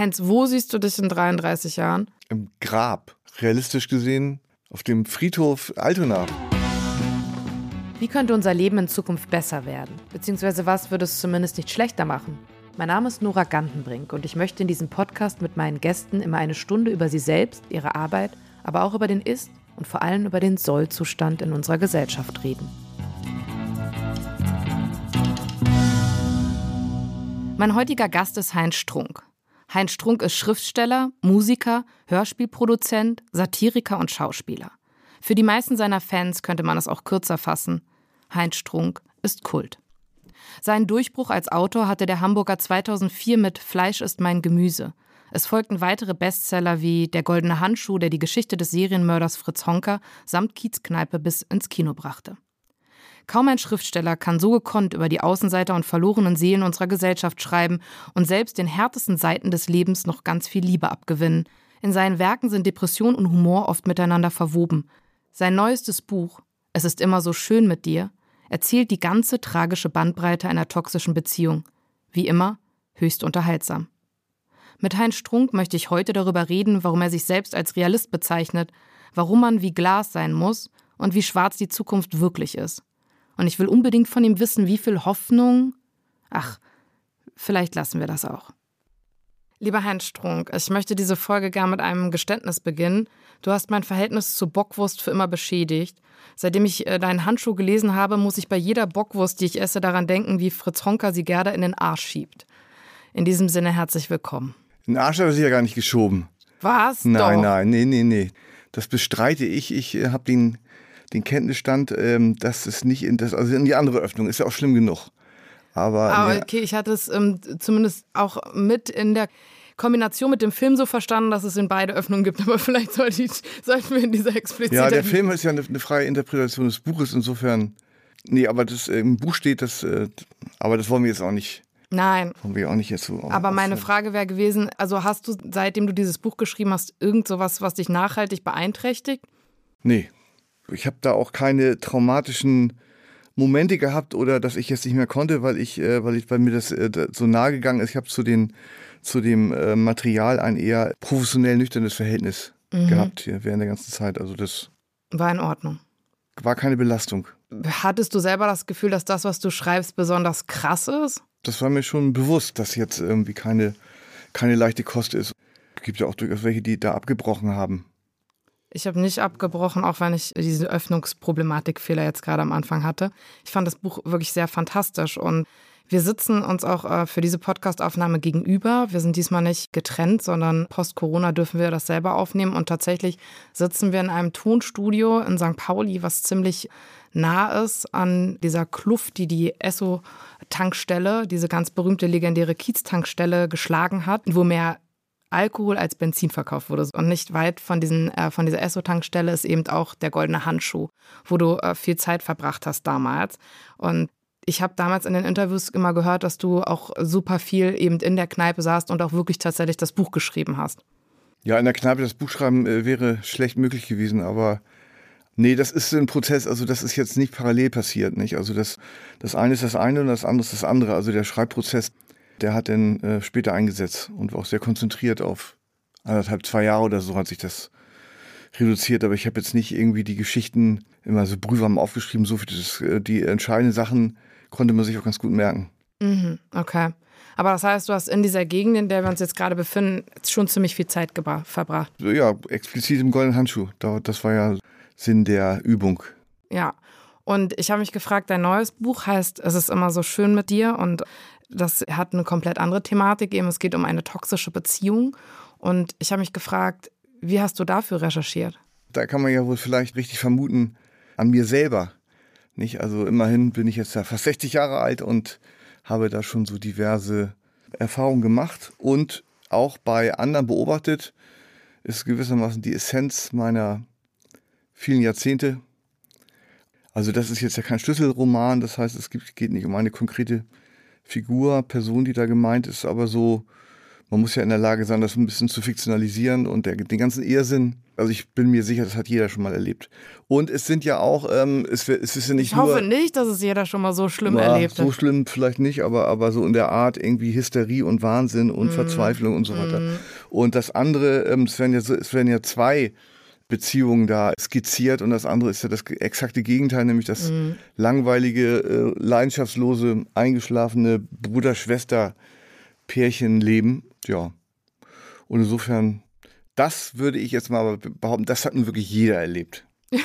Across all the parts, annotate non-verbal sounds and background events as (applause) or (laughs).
Heinz, wo siehst du dich in 33 Jahren? Im Grab. Realistisch gesehen auf dem Friedhof Altona. Wie könnte unser Leben in Zukunft besser werden? Beziehungsweise was würde es zumindest nicht schlechter machen? Mein Name ist Nora Gantenbrink und ich möchte in diesem Podcast mit meinen Gästen immer eine Stunde über sie selbst, ihre Arbeit, aber auch über den Ist- und vor allem über den Sollzustand in unserer Gesellschaft reden. Mein heutiger Gast ist Heinz Strunk. Heinz Strunk ist Schriftsteller, Musiker, Hörspielproduzent, Satiriker und Schauspieler. Für die meisten seiner Fans könnte man es auch kürzer fassen. Heinz Strunk ist Kult. Seinen Durchbruch als Autor hatte der Hamburger 2004 mit Fleisch ist mein Gemüse. Es folgten weitere Bestseller wie Der goldene Handschuh, der die Geschichte des Serienmörders Fritz Honker samt Kiezkneipe bis ins Kino brachte. Kaum ein Schriftsteller kann so gekonnt über die Außenseiter und verlorenen Seelen unserer Gesellschaft schreiben und selbst den härtesten Seiten des Lebens noch ganz viel Liebe abgewinnen. In seinen Werken sind Depression und Humor oft miteinander verwoben. Sein neuestes Buch, Es ist immer so schön mit dir, erzählt die ganze tragische Bandbreite einer toxischen Beziehung. Wie immer, höchst unterhaltsam. Mit Heinz Strunk möchte ich heute darüber reden, warum er sich selbst als Realist bezeichnet, warum man wie Glas sein muss und wie schwarz die Zukunft wirklich ist. Und ich will unbedingt von ihm wissen, wie viel Hoffnung. Ach, vielleicht lassen wir das auch. Lieber Heinz Strunk, ich möchte diese Folge gern mit einem Geständnis beginnen. Du hast mein Verhältnis zu Bockwurst für immer beschädigt. Seitdem ich äh, deinen Handschuh gelesen habe, muss ich bei jeder Bockwurst, die ich esse, daran denken, wie Fritz Honker sie Gerda in den Arsch schiebt. In diesem Sinne herzlich willkommen. Den Arsch hat er sich ja gar nicht geschoben. Was? Nein, Doch. nein, nee, nee, nee. Das bestreite ich. Ich äh, habe den, den Kenntnisstand, ähm, dass es nicht in das, also in die andere Öffnung ist ja auch schlimm genug. Aber, Aber nee, okay, ich hatte es ähm, zumindest auch mit in der Kombination mit dem Film so verstanden, dass es in beide Öffnungen gibt. (laughs) Aber vielleicht sollte ich, sollten wir in dieser expliziten. ja, der Film ist ja eine, eine freie Interpretation des Buches, insofern. Nee, aber das äh, im Buch steht das, äh, aber das wollen wir jetzt auch nicht, Nein. wollen wir auch nicht jetzt so. Aber meine. Frage wäre gewesen, also hast du, seitdem du dieses Buch geschrieben hast, irgend sowas, was dich nachhaltig beeinträchtigt? Nee, ich habe da auch keine traumatischen Momente gehabt oder dass ich jetzt nicht mehr konnte, weil ich, äh, weil ich, weil mir das äh, so nahe gegangen ist. Ich habe zu den, zu dem äh, Material ein eher professionell nüchternes Verhältnis gehabt hier während der ganzen Zeit. Also das War in Ordnung. war keine Belastung. Hattest du selber das Gefühl, dass das, was du schreibst, besonders krass ist? Das war mir schon bewusst, dass jetzt irgendwie keine, keine leichte Kost ist. Es gibt ja auch durchaus welche, die da abgebrochen haben. Ich habe nicht abgebrochen, auch wenn ich diese Öffnungsproblematikfehler jetzt gerade am Anfang hatte. Ich fand das Buch wirklich sehr fantastisch und wir sitzen uns auch äh, für diese Podcastaufnahme gegenüber. Wir sind diesmal nicht getrennt, sondern post-Corona dürfen wir das selber aufnehmen. Und tatsächlich sitzen wir in einem Tonstudio in St. Pauli, was ziemlich nah ist an dieser Kluft, die die Esso-Tankstelle, diese ganz berühmte legendäre Kiez-Tankstelle geschlagen hat, wo mehr Alkohol als Benzin verkauft wurde. Und nicht weit von, diesen, äh, von dieser Esso-Tankstelle ist eben auch der goldene Handschuh, wo du äh, viel Zeit verbracht hast damals. Und ich habe damals in den Interviews immer gehört, dass du auch super viel eben in der Kneipe saßt und auch wirklich tatsächlich das Buch geschrieben hast. Ja, in der Kneipe das Buch schreiben äh, wäre schlecht möglich gewesen, aber nee, das ist ein Prozess, also das ist jetzt nicht parallel passiert, nicht? Also das, das eine ist das eine und das andere ist das andere. Also der Schreibprozess, der hat dann äh, später eingesetzt und war auch sehr konzentriert auf anderthalb, zwei Jahre oder so hat sich das reduziert, aber ich habe jetzt nicht irgendwie die Geschichten immer so brühwarm aufgeschrieben, so viel das, äh, die entscheidenden Sachen konnte man sich auch ganz gut merken. Mhm, okay. Aber das heißt, du hast in dieser Gegend, in der wir uns jetzt gerade befinden, schon ziemlich viel Zeit verbracht. Ja, explizit im goldenen Handschuh. Da- Das war ja Sinn der Übung. Ja. Und ich habe mich gefragt, dein neues Buch heißt Es ist immer so schön mit dir und das hat eine komplett andere Thematik. Eben, es geht um eine toxische Beziehung. Und ich habe mich gefragt, wie hast du dafür recherchiert? Da kann man ja wohl vielleicht richtig vermuten, an mir selber. Nicht? Also immerhin bin ich jetzt ja fast 60 Jahre alt und habe da schon so diverse Erfahrungen gemacht und auch bei anderen beobachtet, ist gewissermaßen die Essenz meiner vielen Jahrzehnte. Also das ist jetzt ja kein Schlüsselroman, das heißt, es geht nicht um eine konkrete Figur, Person, die da gemeint ist, aber so man muss ja in der Lage sein, das ein bisschen zu fiktionalisieren und der, den ganzen Irrsinn. Also ich bin mir sicher, das hat jeder schon mal erlebt. Und es sind ja auch, ähm, es, es ist ja nicht Ich hoffe nur, nicht, dass es jeder schon mal so schlimm na, erlebt so hat. schlimm vielleicht nicht, aber, aber so in der Art irgendwie Hysterie und Wahnsinn und Mhm. Verzweiflung und so weiter. Und das andere, ähm, es werden ja so, es werden ja zwei Beziehungen da skizziert und das andere ist ja das exakte Gegenteil, nämlich das Mhm. langweilige, äh, leidenschaftslose, eingeschlafene Bruder-Schwester-Pärchenleben. Ja. Und insofern, das würde ich jetzt mal behaupten, das hat nun wirklich jeder erlebt. (laughs)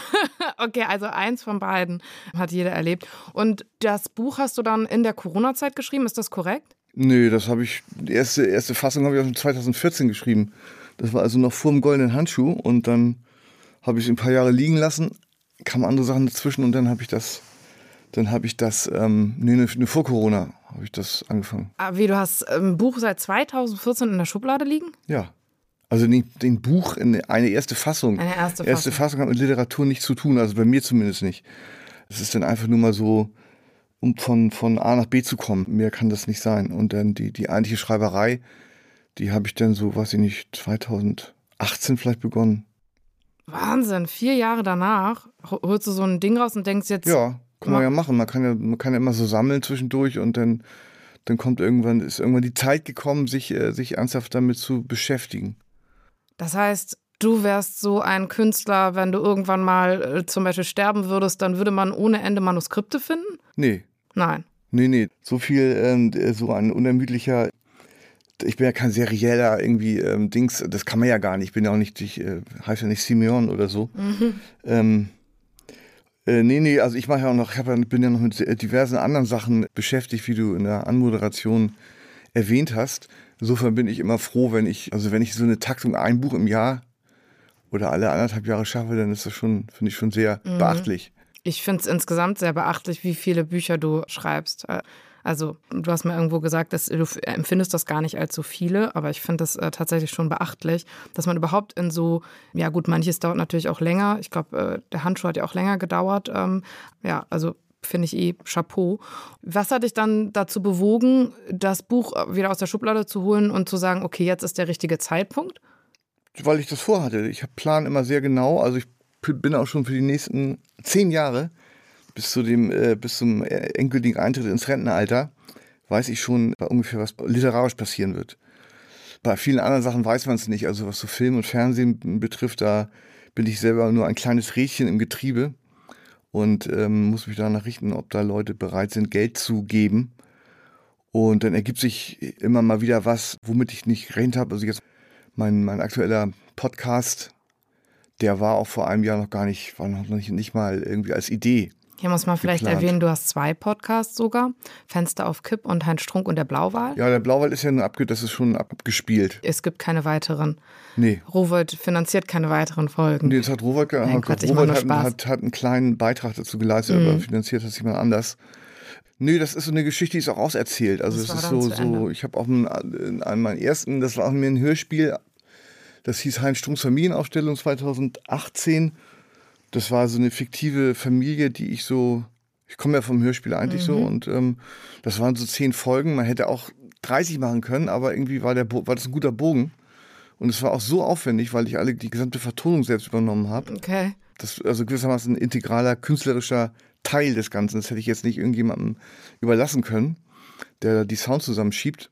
Okay, also eins von beiden hat jeder erlebt. Und das Buch hast du dann in der Corona-Zeit geschrieben, ist das korrekt? Nö, das habe ich, die erste, erste Fassung habe ich auch schon 2014 geschrieben. Das war also noch vor dem goldenen Handschuh und dann habe ich ein paar Jahre liegen lassen, kamen andere Sachen dazwischen und dann habe ich das, dann habe ich das, ähm, nee, ne, ne, vor Corona habe ich das angefangen. Ah, Wie, du hast ein Buch seit 2014 in der Schublade liegen? Ja. Also den, den Buch in eine erste Fassung. Eine erste Erste Fassung. Fassung hat mit Literatur nichts zu tun, also bei mir zumindest nicht. Es ist dann einfach nur mal so, um von, von A nach B zu kommen. Mehr kann das nicht sein. Und dann die, die eigentliche Schreiberei, die habe ich dann so, weiß ich nicht, 2018 vielleicht begonnen. Wahnsinn, vier Jahre danach ho- holst du so ein Ding raus und denkst jetzt, Ja, kann man ja machen. Man kann ja, man kann ja immer so sammeln zwischendurch und dann, dann kommt irgendwann, ist irgendwann die Zeit gekommen, sich, äh, sich ernsthaft damit zu beschäftigen. das heißt, du wärst so ein Künstler, wenn du irgendwann mal äh, zum Beispiel sterben würdest, dann würde man ohne Ende Manuskripte finden? Nee, Nein. Nee, nee, so viel, ähm, so ein unermüdlicher, ich bin ja kein serieller irgendwie ähm, Dings, das kann man ja gar nicht, ich bin ja auch nicht, ich äh, heiße ja nicht Simeon oder so. Ähm, äh, nee, nee, also ich mache ja auch noch, ich ja, bin ja noch mit äh, diversen anderen Sachen beschäftigt, wie du in der Anmoderation erwähnt hast. Insofern bin ich immer froh, wenn ich, also wenn ich so eine Taktung ein Buch im Jahr oder alle anderthalb Jahre schaffe, dann ist das schon, finde ich schon sehr beachtlich. Ich finde es insgesamt sehr beachtlich, wie viele Bücher du schreibst. Äh, Also, du hast mir irgendwo gesagt, dass du f- empfindest das gar nicht als so viele, aber ich finde das äh, tatsächlich schon beachtlich, dass man überhaupt in so, ja gut, manches dauert natürlich auch länger. Ich glaube, äh, der Handschuh hat ja auch länger gedauert. Ähm, ja, also finde ich eh Chapeau. Was hat dich dann dazu bewogen, das Buch wieder aus der Schublade zu holen und zu sagen, okay, jetzt ist der richtige Zeitpunkt? weil ich das vorhatte. Ich plan immer sehr genau. Also ich bin auch schon für die nächsten zehn Jahre bis zu dem äh, bis zum äh, endgültigen Eintritt ins Rentenalter weiß ich schon ungefähr, was literarisch passieren wird. Bei vielen anderen Sachen weiß man es nicht. Also was so Film und Fernsehen betrifft, da bin ich selber nur ein kleines Rädchen im Getriebe und ähm, muss mich danach richten, ob da Leute bereit sind, Geld zu geben. Und dann ergibt sich immer mal wieder was, womit ich nicht gerechnet habe. Also jetzt mein, mein aktueller Podcast, der war auch vor einem Jahr noch gar nicht, war noch nicht, nicht mal irgendwie als Idee. Hier muss man vielleicht Geplant. erwähnen, du hast zwei Podcasts sogar. Fenster auf Kipp und Heinz Strunk und der Blauwal. Ja, der Blauwald ist ja nur abge, das ist schon abgespielt. Es gibt keine weiteren. Nee. Rowold finanziert keine weiteren Folgen. Nee, das hat Robert, ge Nein, mach Robert nur hat. Mhm. hat, hat einen kleinen Beitrag dazu geleistet, aber finanziert hat sich jemand anders. Nee, das ist so eine Geschichte, die ist auch auserzählt. Also Das ist so, so, ich habe auch einen, in einem meinen ersten, das war auch mir ein Hörspiel, das hieß Heinz Strunks Familienaufstellung 2018. Das war so eine fiktive Familie, die ich so, ich komme ja vom Hörspiel eigentlich so Mhm. und ähm, das waren so zehn Folgen. Man hätte auch 30 machen können, aber irgendwie war, der, war das ein guter Bogen. Und es war auch so aufwendig, weil ich alle die gesamte Vertonung selbst übernommen habe. Okay. Das also gewissermaßen ein integraler künstlerischer Teil des Ganzen. Das hätte ich jetzt nicht irgendjemandem überlassen können, der die Sounds zusammenschiebt.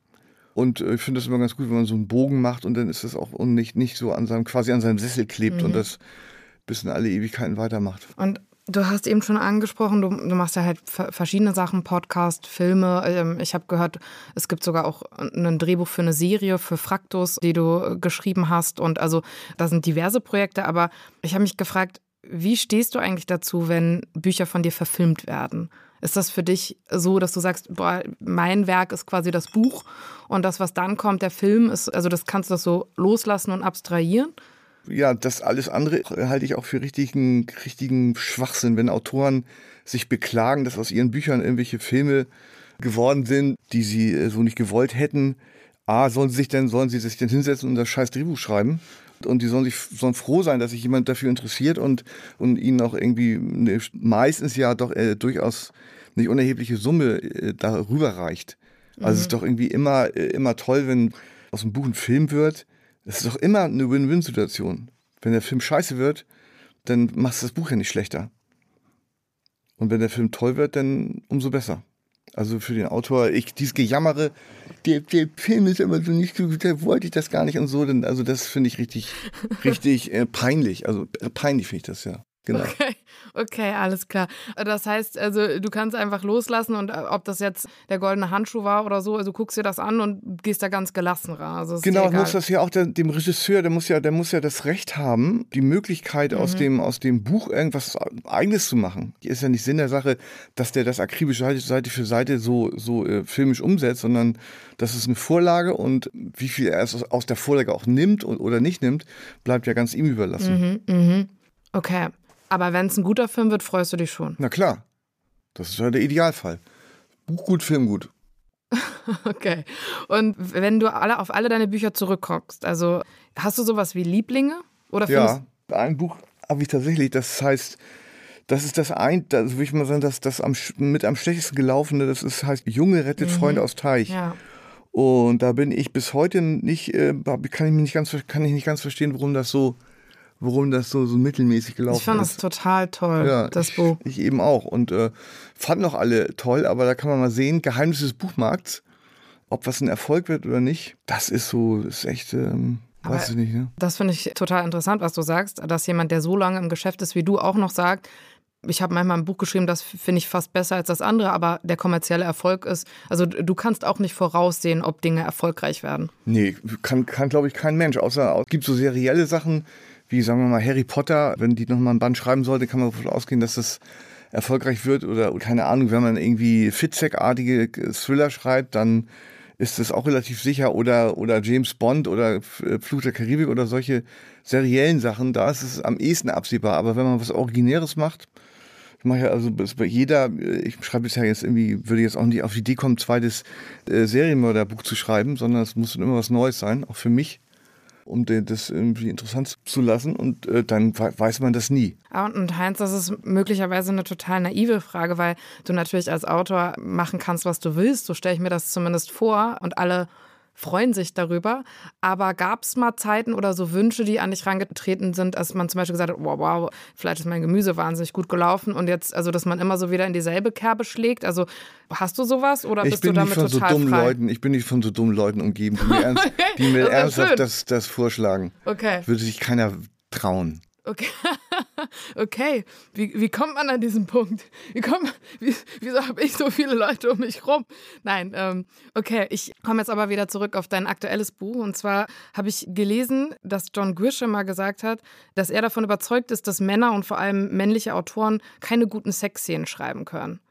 Und äh, ich finde das immer ganz gut, wenn man so einen Bogen macht und dann ist das auch und nicht, nicht so an seinem, quasi an seinem Sessel klebt und das bis in alle Ewigkeiten weitermacht. Und du hast eben schon angesprochen, du, du machst ja halt ver- verschiedene Sachen, Podcast, Filme. Ähm, Ich habe gehört, es gibt sogar auch ein Drehbuch für eine Serie für Fraktus, die du äh, geschrieben hast. Und also da sind diverse Projekte, aber ich habe mich gefragt, wie stehst du eigentlich dazu, wenn Bücher von dir verfilmt werden? Ist das für dich so, dass du sagst, boah, mein Werk ist quasi das Buch und das, was dann kommt, der Film ist, also das kannst du das so loslassen und abstrahieren? Ja, das alles andere halte ich auch für richtigen, richtigen Schwachsinn, wenn Autoren sich beklagen, dass aus ihren Büchern irgendwelche Filme geworden sind, die sie äh, so nicht gewollt hätten. A, sollen sie sich denn, sollen sie sich denn hinsetzen und das scheiß Drehbuch schreiben? Und die sollen sich sollen froh sein, dass sich jemand dafür interessiert und, und ihnen auch irgendwie eine, meistens ja doch äh, durchaus nicht unerhebliche Summe äh, darüber reicht. Also es ist doch irgendwie immer, äh, immer toll, wenn, aus dem Buch ein Film wird, das ist doch immer eine Win-Win-Situation. Wenn der Film scheiße wird, dann machst du das Buch ja nicht schlechter. Und wenn der Film toll wird, dann umso besser. Also für den Autor, ich, dieses Gejammere, der, der Film ist immer so nicht gut, da wollte ich das gar nicht und so, denn, also das finde ich richtig, richtig äh, peinlich. Also äh, peinlich finde ich das ja. Genau. Okay, okay, alles klar. Das heißt, also du kannst einfach loslassen und äh, ob das jetzt der goldene Handschuh war oder so, also guckst dir das an und gehst da ganz gelassen ran. Also genau, muss das ja auch der, dem Regisseur, der muss ja, der muss ja das Recht haben, die Möglichkeit mhm. aus dem aus dem Buch irgendwas Eigenes zu machen. Ist ja nicht Sinn der Sache, dass der das akribisch Seite für Seite so so äh, filmisch umsetzt, sondern das ist eine Vorlage und wie viel er aus der Vorlage auch nimmt oder nicht nimmt, bleibt ja ganz ihm überlassen. Mhm, mh. Okay. Aber wenn es ein guter Film wird, freust du dich schon. Na klar. Das ist ja der Idealfall. Buch gut, Film gut. (laughs) okay. Und wenn du alle auf alle deine Bücher zurückguckst, also hast du sowas wie Lieblinge? Oder ja, ein Buch habe ich tatsächlich, das heißt, das ist das ein, das würde ich mal sagen, das, das am, mit am schlechtesten gelaufene, das ist, heißt Junge rettet mhm. Freunde aus Teich. Ja. Und da bin ich bis heute nicht, äh, kann ich mich nicht ganz, kann ich nicht ganz verstehen, warum das so warum das so, so mittelmäßig gelaufen ist. Ich fand ist. das total toll, ja, das ich, Buch. Ich eben auch und äh, fand noch alle toll, aber da kann man mal sehen, Geheimnis des Buchmarkts, ob was ein Erfolg wird oder nicht, das ist so, das ist echt... Ähm, aber Weiß ich nicht, ne? Das finde ich total interessant, was du sagst, dass jemand, der so lange im Geschäft ist wie du, auch noch sagt, ich habe manchmal ein Buch geschrieben, das finde ich fast besser als das andere, aber der kommerzielle Erfolg ist, also du kannst auch nicht voraussehen, ob Dinge erfolgreich werden. Nee, kann, kann glaube ich, kein Mensch, außer es gibt so serielle Sachen, wie sagen wir mal Harry Potter, wenn die nochmal ein Band schreiben sollte, kann man davon ausgehen, dass das erfolgreich wird oder keine Ahnung, wenn man irgendwie Fitzek-artige Thriller schreibt, dann ist es auch relativ sicher oder, oder James Bond oder Fluch der Karibik oder solche seriellen Sachen, da ist es am ehesten absehbar. Aber wenn man was Originäres macht, ich mache ja also bei jeder, ich schreibe bisher jetzt irgendwie, würde jetzt auch nicht auf die Idee kommen, zweites äh, Serienmörderbuch zu schreiben, sondern es muss immer was Neues sein, auch für mich um das irgendwie interessant zu lassen und äh, dann weiß man das nie. Und Heinz, das ist möglicherweise eine total naive Frage, weil du natürlich als Autor machen kannst, was du willst. So stelle ich mir das zumindest vor und alle freuen sich darüber. Aber gab es mal Zeiten oder so Wünsche, die an dich rangetreten sind, als man zum Beispiel gesagt hat, wow, wow, vielleicht ist mein Gemüse wahnsinnig gut gelaufen und jetzt, also dass man immer so wieder in dieselbe Kerbe schlägt. Also hast du sowas oder ich bist du damit total so dummen frei? Leuten, Ich bin nicht von so dummen Leuten umgeben, die mir, (laughs) ernst, die mir das ernsthaft das, das vorschlagen. Okay. Würde sich keiner trauen. Okay. (laughs) okay. Wie, wie kommt man an diesen Punkt? Wie kommt, wie, wieso habe ich so viele Leute um mich rum? Nein, ähm, okay. Ich komme jetzt aber wieder zurück auf dein aktuelles Buch. Und zwar habe ich gelesen, dass John Grisham mal gesagt hat, dass er davon überzeugt ist, dass Männer und vor allem männliche Autoren keine guten Sexszenen schreiben können.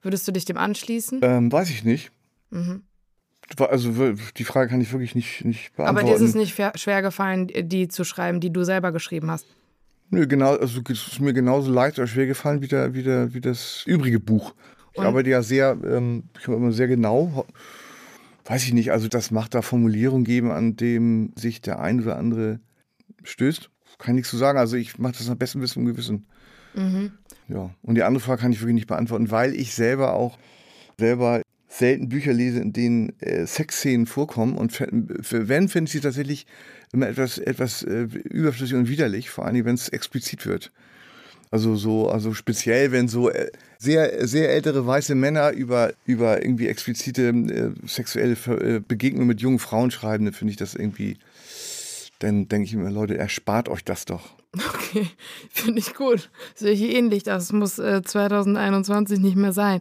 Würdest du dich dem anschließen? Ähm, weiß ich nicht. Mhm. Also die Frage kann ich wirklich nicht, nicht beantworten. Aber dir ist es nicht schwer gefallen, die zu schreiben, die du selber geschrieben hast? Nö, genau, also es ist mir genauso leicht oder schwer gefallen wie, der, wie, der, wie das übrige Buch. Ich Und? arbeite ja sehr, ähm, ich immer sehr genau, weiß ich nicht, also das macht da Formulierungen geben, an dem sich der ein oder andere stößt. Kann ich nichts zu sagen. Also ich mache das am besten Wissen und Gewissen. Mhm. Ja. Und die andere Frage kann ich wirklich nicht beantworten, weil ich selber auch selber selten Bücher lese, in denen äh, Sexszenen vorkommen. Und für, wenn, finde ich sie tatsächlich immer etwas, etwas äh, überflüssig und widerlich, vor allem wenn es explizit wird. Also so, also speziell, wenn so äh, sehr, sehr ältere weiße Männer über, über irgendwie explizite äh, sexuelle äh, Begegnungen mit jungen Frauen schreiben, dann finde ich das irgendwie, dann denke ich mir, Leute, erspart euch das doch. Okay, (laughs) finde ich gut. Sehe ich ähnlich. Das muss äh, 2021 nicht mehr sein.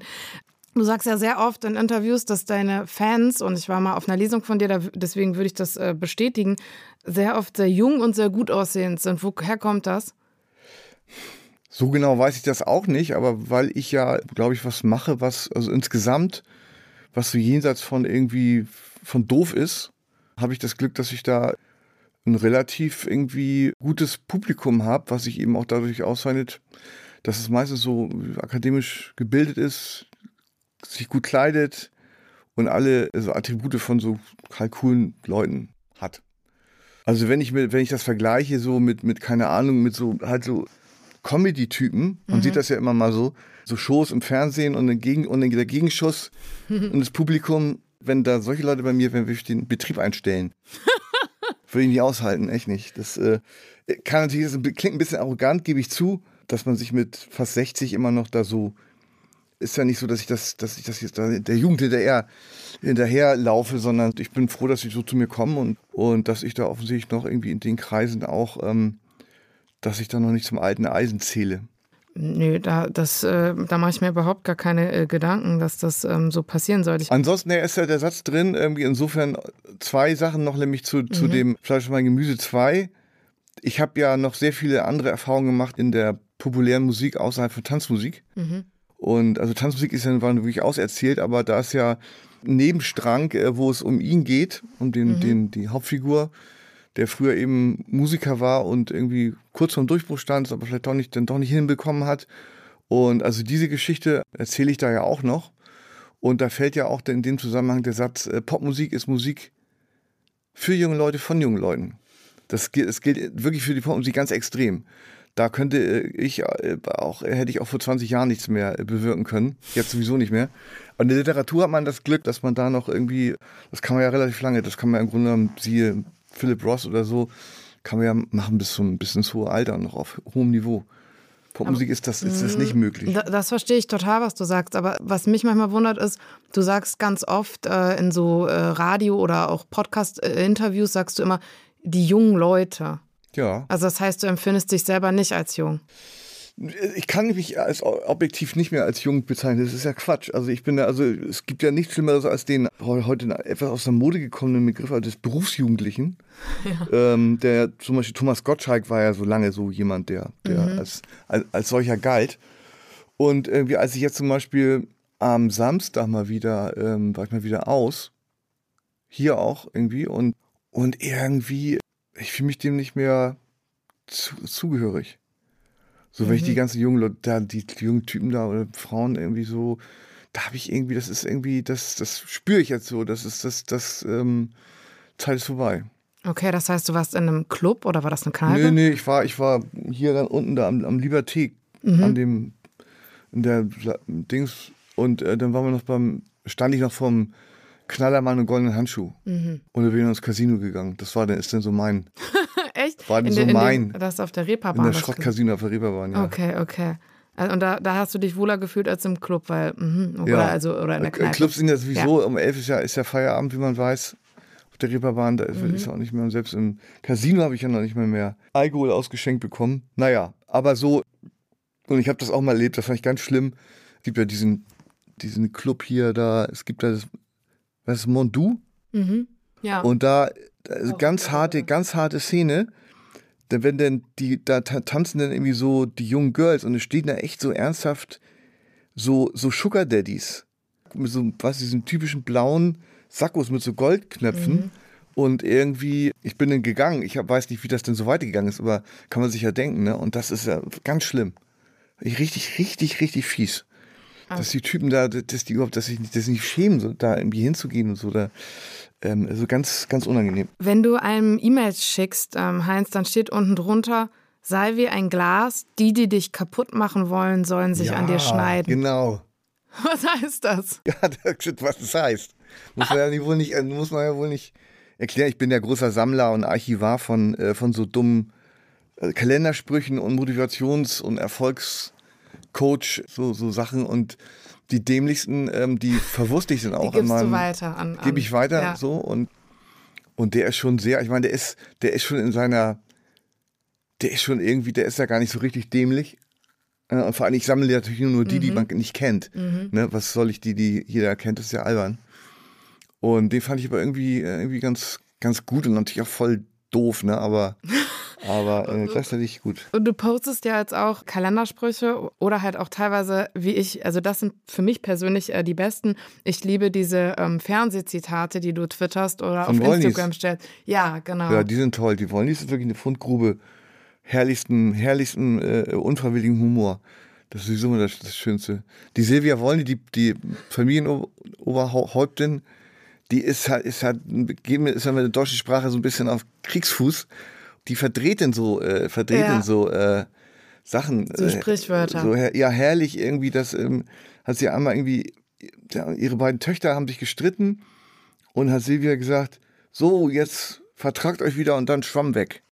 Du sagst ja sehr oft in Interviews, dass deine Fans, und ich war mal auf einer Lesung von dir, deswegen würde ich das äh, bestätigen, sehr oft sehr jung und sehr gut aussehend sind. Woher kommt das? So genau weiß ich das auch nicht, aber weil ich ja, glaube ich, was mache, was also insgesamt, was so jenseits von irgendwie von doof ist, habe ich das Glück, dass ich da ein relativ irgendwie gutes Publikum habe, was sich eben auch dadurch auszeichnet, dass es meistens so akademisch gebildet ist, sich gut kleidet und alle so Attribute von so halt coolen Leuten hat. Also wenn ich mir, wenn ich das vergleiche so mit, mit, keine Ahnung, mit so halt so Comedy-Typen, man mhm. sieht das ja immer mal so, so Shows im Fernsehen und, Gegen, und der Gegenschuss (laughs) und das Publikum wenn da solche Leute bei mir, wenn wir den Betrieb einstellen. (laughs) Würde ich nicht aushalten, echt nicht. Das äh, kann natürlich, das klingt ein bisschen arrogant, gebe ich zu, dass man sich mit fast 60 immer noch da so ist ja nicht so, dass ich das, dass ich das jetzt da der Jugend hinterher, hinterher laufe, sondern ich bin froh, dass sie so zu mir kommen und, und dass ich da offensichtlich noch irgendwie in den Kreisen auch, ähm, dass ich da noch nicht zum alten Eisen zähle. Nö, da, das, äh, da mache ich mir überhaupt gar keine äh, Gedanken, dass das ähm, so passieren sollte. Ansonsten ja, ist ja der Satz drin, irgendwie insofern zwei Sachen noch, nämlich zu, mhm. zu dem Fleisch und mein Gemüse 2. Ich habe ja noch sehr viele andere Erfahrungen gemacht in der populären Musik außerhalb von Tanzmusik. Mhm. Und also Tanzmusik ist ja war wirklich auserzählt, aber da ist ja ein Nebenstrang, äh, wo es um ihn geht, um den, mhm. den, die Hauptfigur, der früher eben Musiker war und irgendwie kurz vorm Durchbruch stand, aber vielleicht doch nicht, dann doch nicht hinbekommen hat. Und also diese Geschichte erzähle ich da ja auch noch. Und da fällt ja auch in dem Zusammenhang der Satz, äh, Popmusik ist Musik für junge Leute von jungen Leuten. Das, das gilt wirklich für die Popmusik ganz extrem da könnte äh, ich äh, auch, hätte ich auch vor 20 Jahren nichts mehr äh, bewirken können. Jetzt sowieso nicht mehr. Aber in der Literatur hat man das Glück, dass man da noch irgendwie, das kann man ja relativ lange, das kann man ja im Grunde genommen, siehe Philip Ross oder so, kann man ja machen bis zum bis ins hohe Alter noch auf hohem Niveau. Popmusik ist das, ist das nicht möglich. Das verstehe ich total, was du sagst. Aber was mich manchmal wundert ist, du sagst ganz oft äh, in so äh, Radio- oder auch Podcast-Interviews, sagst du immer, die jungen Leute. Ja. Also das heißt, du empfindest dich selber nicht als jung. Ich kann mich als objektiv nicht mehr als jung bezeichnen. Das ist ja Quatsch. Also ich bin da, also es gibt ja nichts Schlimmeres als den heute etwas aus der Mode gekommenen Begriff des Berufsjugendlichen. (laughs) Ja. Ähm, der zum Beispiel Thomas Gottschalk war ja so lange so jemand, der, der mhm. als, als, als solcher galt. Und irgendwie, als ich jetzt zum Beispiel am Samstag mal wieder, ähm, war ich mal wieder aus, hier auch irgendwie und, und irgendwie ich fühle mich dem nicht mehr zu, zugehörig. So, wenn ich die mhm. ganzen jungen Leute, da, die, die, jungen Typen da oder Frauen irgendwie so, da habe ich irgendwie, das ist irgendwie, das, das spüre ich jetzt so, das ist, das, das, ähm, Zeit ist vorbei. Okay, das heißt, du warst in einem Club oder war das eine Kneipe? Nee, nee, ich war, ich war hier dann unten da am, am Liberté, mhm. an dem, in der Dings, und äh, dann waren wir noch beim, stand ich noch vom Knallermann und goldenen Handschuh. Mhm. Und wir sind ins Casino gegangen. Das war dann, ist dann so mein. (laughs) Echt? War dann so den, mein. Dem, das auf der Reeperbahn. In der Schrottcasino auf der Reeperbahn, ja. Okay, okay. Also, und da, da hast du dich wohler gefühlt als im Club, weil, mh, oder, ja. also, oder in der Kneipe. Clubs sind ja sowieso, ja. um elf ist ja, ist ja Feierabend, wie man weiß. Auf der Reeperbahn, da ist, mhm. ist auch nicht mehr. Und selbst im Casino habe ich ja noch nicht mehr mehr Alkohol ausgeschenkt bekommen. Naja, aber so, und ich habe das auch mal erlebt, das fand ich ganz schlimm. Es gibt ja diesen, diesen Club hier da, es gibt da das was ist Mondu? Mhm. Ja. Und da also ganz harte, ganz harte Szene. Denn wenn denn die, da tanzen dann irgendwie so die jungen Girls und es stehen da echt so ernsthaft so, so Sugar Daddies. Mit so, was, diesen typischen blauen Sackos mit so Goldknöpfen. Mhm. Und irgendwie, ich bin dann gegangen, ich weiß nicht, wie das denn so weitergegangen ist, aber kann man sich ja denken, ne? Und das ist ja ganz schlimm. Richtig, richtig, richtig fies. Dass die Typen da, dass die überhaupt, dass sich nicht, dass nicht schämen, da irgendwie hinzugehen und so. Da, ähm, also ganz, ganz unangenehm. Wenn du einem E-Mails schickst, ähm, Heinz, dann steht unten drunter, sei wie ein Glas, die, die dich kaputt machen wollen, sollen sich ja, an dir schneiden. Genau. (laughs) Was heißt das? Ja, (laughs) was das heißt. Muss man ja wohl nicht, äh, muss man ja wohl nicht erklären. Ich bin ja großer Sammler und Archivar von, äh, von so dummen äh, Kalendersprüchen und Motivations- und Erfolgs- Coach, so, so Sachen und die dämlichsten, ähm, die verwurste ich dann auch die gibst meinem, du weiter an, an Gebe ich weiter ja. so und und der ist schon sehr, ich meine, der ist, der ist schon in seiner, der ist schon irgendwie, der ist ja gar nicht so richtig dämlich. Äh, und vor allem, ich sammle natürlich nur die, mhm. die man nicht kennt. Mhm. Ne, was soll ich die, die jeder kennt, das ist ja albern. Und den fand ich aber irgendwie, äh, irgendwie ganz, ganz gut und natürlich auch voll doof, ne? Aber (laughs) aber äh, gleichzeitig gut. Und du postest ja jetzt auch Kalendersprüche oder halt auch teilweise, wie ich, also das sind für mich persönlich äh, die besten. Ich liebe diese ähm, Fernsehzitate, die du twitterst oder Von auf Wollnies. Instagram stellst. Ja, genau. Ja, die sind toll. Die Wollnies ist wirklich eine Fundgrube herrlichsten, herrlichsten, äh, unfreiwilligen Humor. Das ist sowieso das, das Schönste. Die Silvia Wollny, die, die Familienoberhäuptin, die ist halt, ist halt, ist halt mit der deutschen Sprache so ein bisschen auf Kriegsfuß die verdreht denn so, äh, verdreht ja. denn so äh, Sachen. So äh, Sprichwörter. So, ja, herrlich irgendwie, das ähm, hat sie einmal irgendwie, ja, ihre beiden Töchter haben sich gestritten und hat Silvia gesagt, so, jetzt vertragt euch wieder und dann schwamm weg.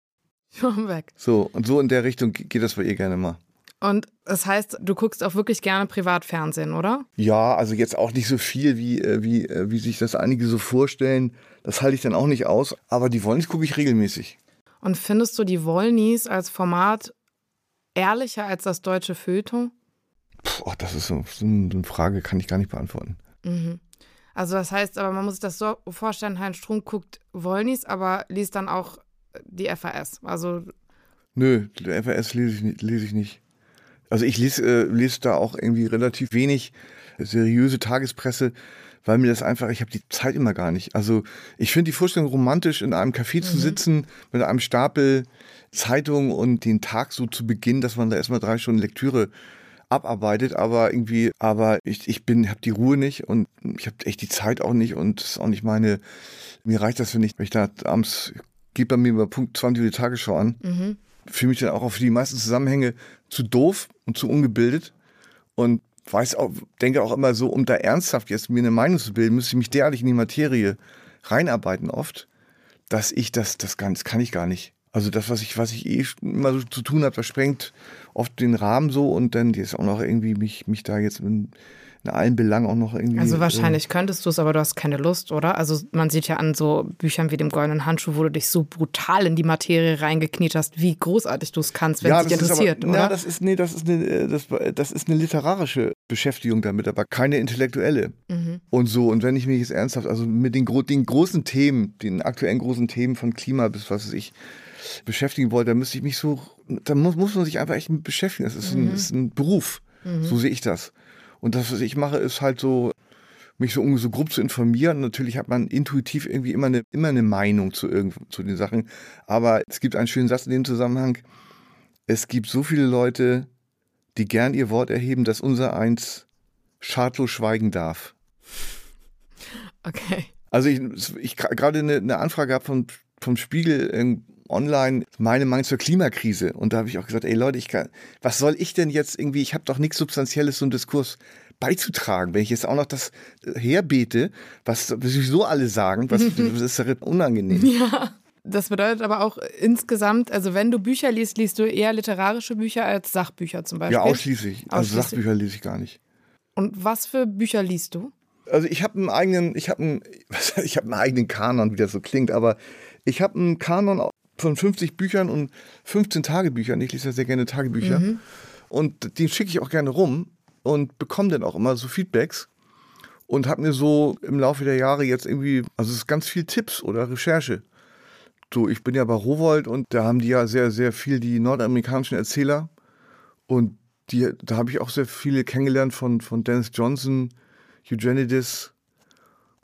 Schwamm weg. So, und so in der Richtung geht das bei ihr gerne mal. Und das heißt, du guckst auch wirklich gerne Privatfernsehen, oder? Ja, also jetzt auch nicht so viel, wie, äh, wie, äh, wie sich das einige so vorstellen. Das halte ich dann auch nicht aus. Aber die Wollnies gucke ich regelmäßig. Und findest du die Wollnies als Format ehrlicher als das deutsche Feuilleton? Puh, das ist so, so eine Frage, kann ich gar nicht beantworten. Mhm. Also das heißt, aber man muss sich das so vorstellen, Heinz Strunk guckt Wollnies, aber liest dann auch die FAS. Also Nö, die FAS lese ich, nicht, lese ich nicht. Also ich lese, äh, lese da auch irgendwie relativ wenig seriöse Tagespresse, weil mir das einfach, ich habe die Zeit immer gar nicht. Also ich finde die Vorstellung romantisch, in einem Café mhm. zu sitzen mit einem Stapel Zeitung und den Tag so zu beginnen, dass man da erstmal drei Stunden Lektüre abarbeitet, aber irgendwie, aber ich, ich bin, habe die Ruhe nicht und ich habe echt die Zeit auch nicht und das ist auch nicht meine, mir reicht das, wenn ich, wenn ich da abends, geht bei mir über Punkt 20 Uhr die Tagesschau an, mhm. fühle mich dann auch auf die meisten Zusammenhänge zu doof und zu ungebildet und weiß auch, denke auch immer so, um da ernsthaft jetzt mir eine Meinung zu bilden, müsste ich mich derartig in die Materie reinarbeiten oft, dass ich das, das kann, das kann ich gar nicht. Also das, was ich, was ich eh immer so zu tun habe, das sprengt oft den Rahmen so und dann jetzt auch noch irgendwie mich, mich da jetzt in, in allen Belangen auch noch irgendwie. Also wahrscheinlich äh, könntest du es, aber du hast keine Lust, oder? Also man sieht ja an so Büchern wie dem Goldenen Handschuh, wo du dich so brutal in die Materie reingekniet hast, wie großartig du es kannst, wenn ja, es dich interessiert, aber, oder? Ja, das ist, nee, das ist eine, äh, das, das ist eine literarische Beschäftigung damit, aber keine intellektuelle. Mhm. Und so, und wenn ich mich jetzt ernsthaft, also mit den, den großen Themen, den aktuellen großen Themen von Klima bis was weiß ich, beschäftigen wollte, dann müsste ich mich so, da muss, muss man sich einfach echt mit beschäftigen. Das ist, mhm. ein, ist ein Beruf. Mhm. So sehe ich das. Und das, was ich mache, ist halt so, mich so, so grob zu informieren. Natürlich hat man intuitiv irgendwie immer eine, immer eine Meinung zu, irgend, zu den Sachen. Aber es gibt einen schönen Satz in dem Zusammenhang. Es gibt so viele Leute, die gern ihr Wort erheben, dass unser eins schadlos schweigen darf. Okay. Also ich, ich gerade eine, eine Anfrage habe vom, vom Spiegel online meine Meinung zur Klimakrise. Und da habe ich auch gesagt, ey Leute, ich kann, was soll ich denn jetzt irgendwie, ich habe doch nichts Substanzielles zum Diskurs beizutragen, wenn ich jetzt auch noch das herbete, was sowieso alle sagen, was (laughs) das ist ja unangenehm. Ja. Das bedeutet aber auch insgesamt, also wenn du Bücher liest, liest du eher literarische Bücher als Sachbücher zum Beispiel? Ja, ausschließlich. Also ausschließlich. Sachbücher lese ich gar nicht. Und was für Bücher liest du? Also ich habe einen eigenen, ich habe einen, (laughs) ich habe einen eigenen Kanon, wie das so klingt, aber ich habe einen Kanon von 50 Büchern und 15 Tagebüchern. Ich lese ja sehr gerne Tagebücher. Mhm. Und den schicke ich auch gerne rum und bekomme dann auch immer so Feedbacks. Und habe mir so im Laufe der Jahre jetzt irgendwie, also es ist ganz viel Tipps oder Recherche. So, ich bin ja bei Rowold und da haben die ja sehr, sehr viel die nordamerikanischen Erzähler. Und die, da habe ich auch sehr viele kennengelernt von, von Dennis Johnson, Eugenides,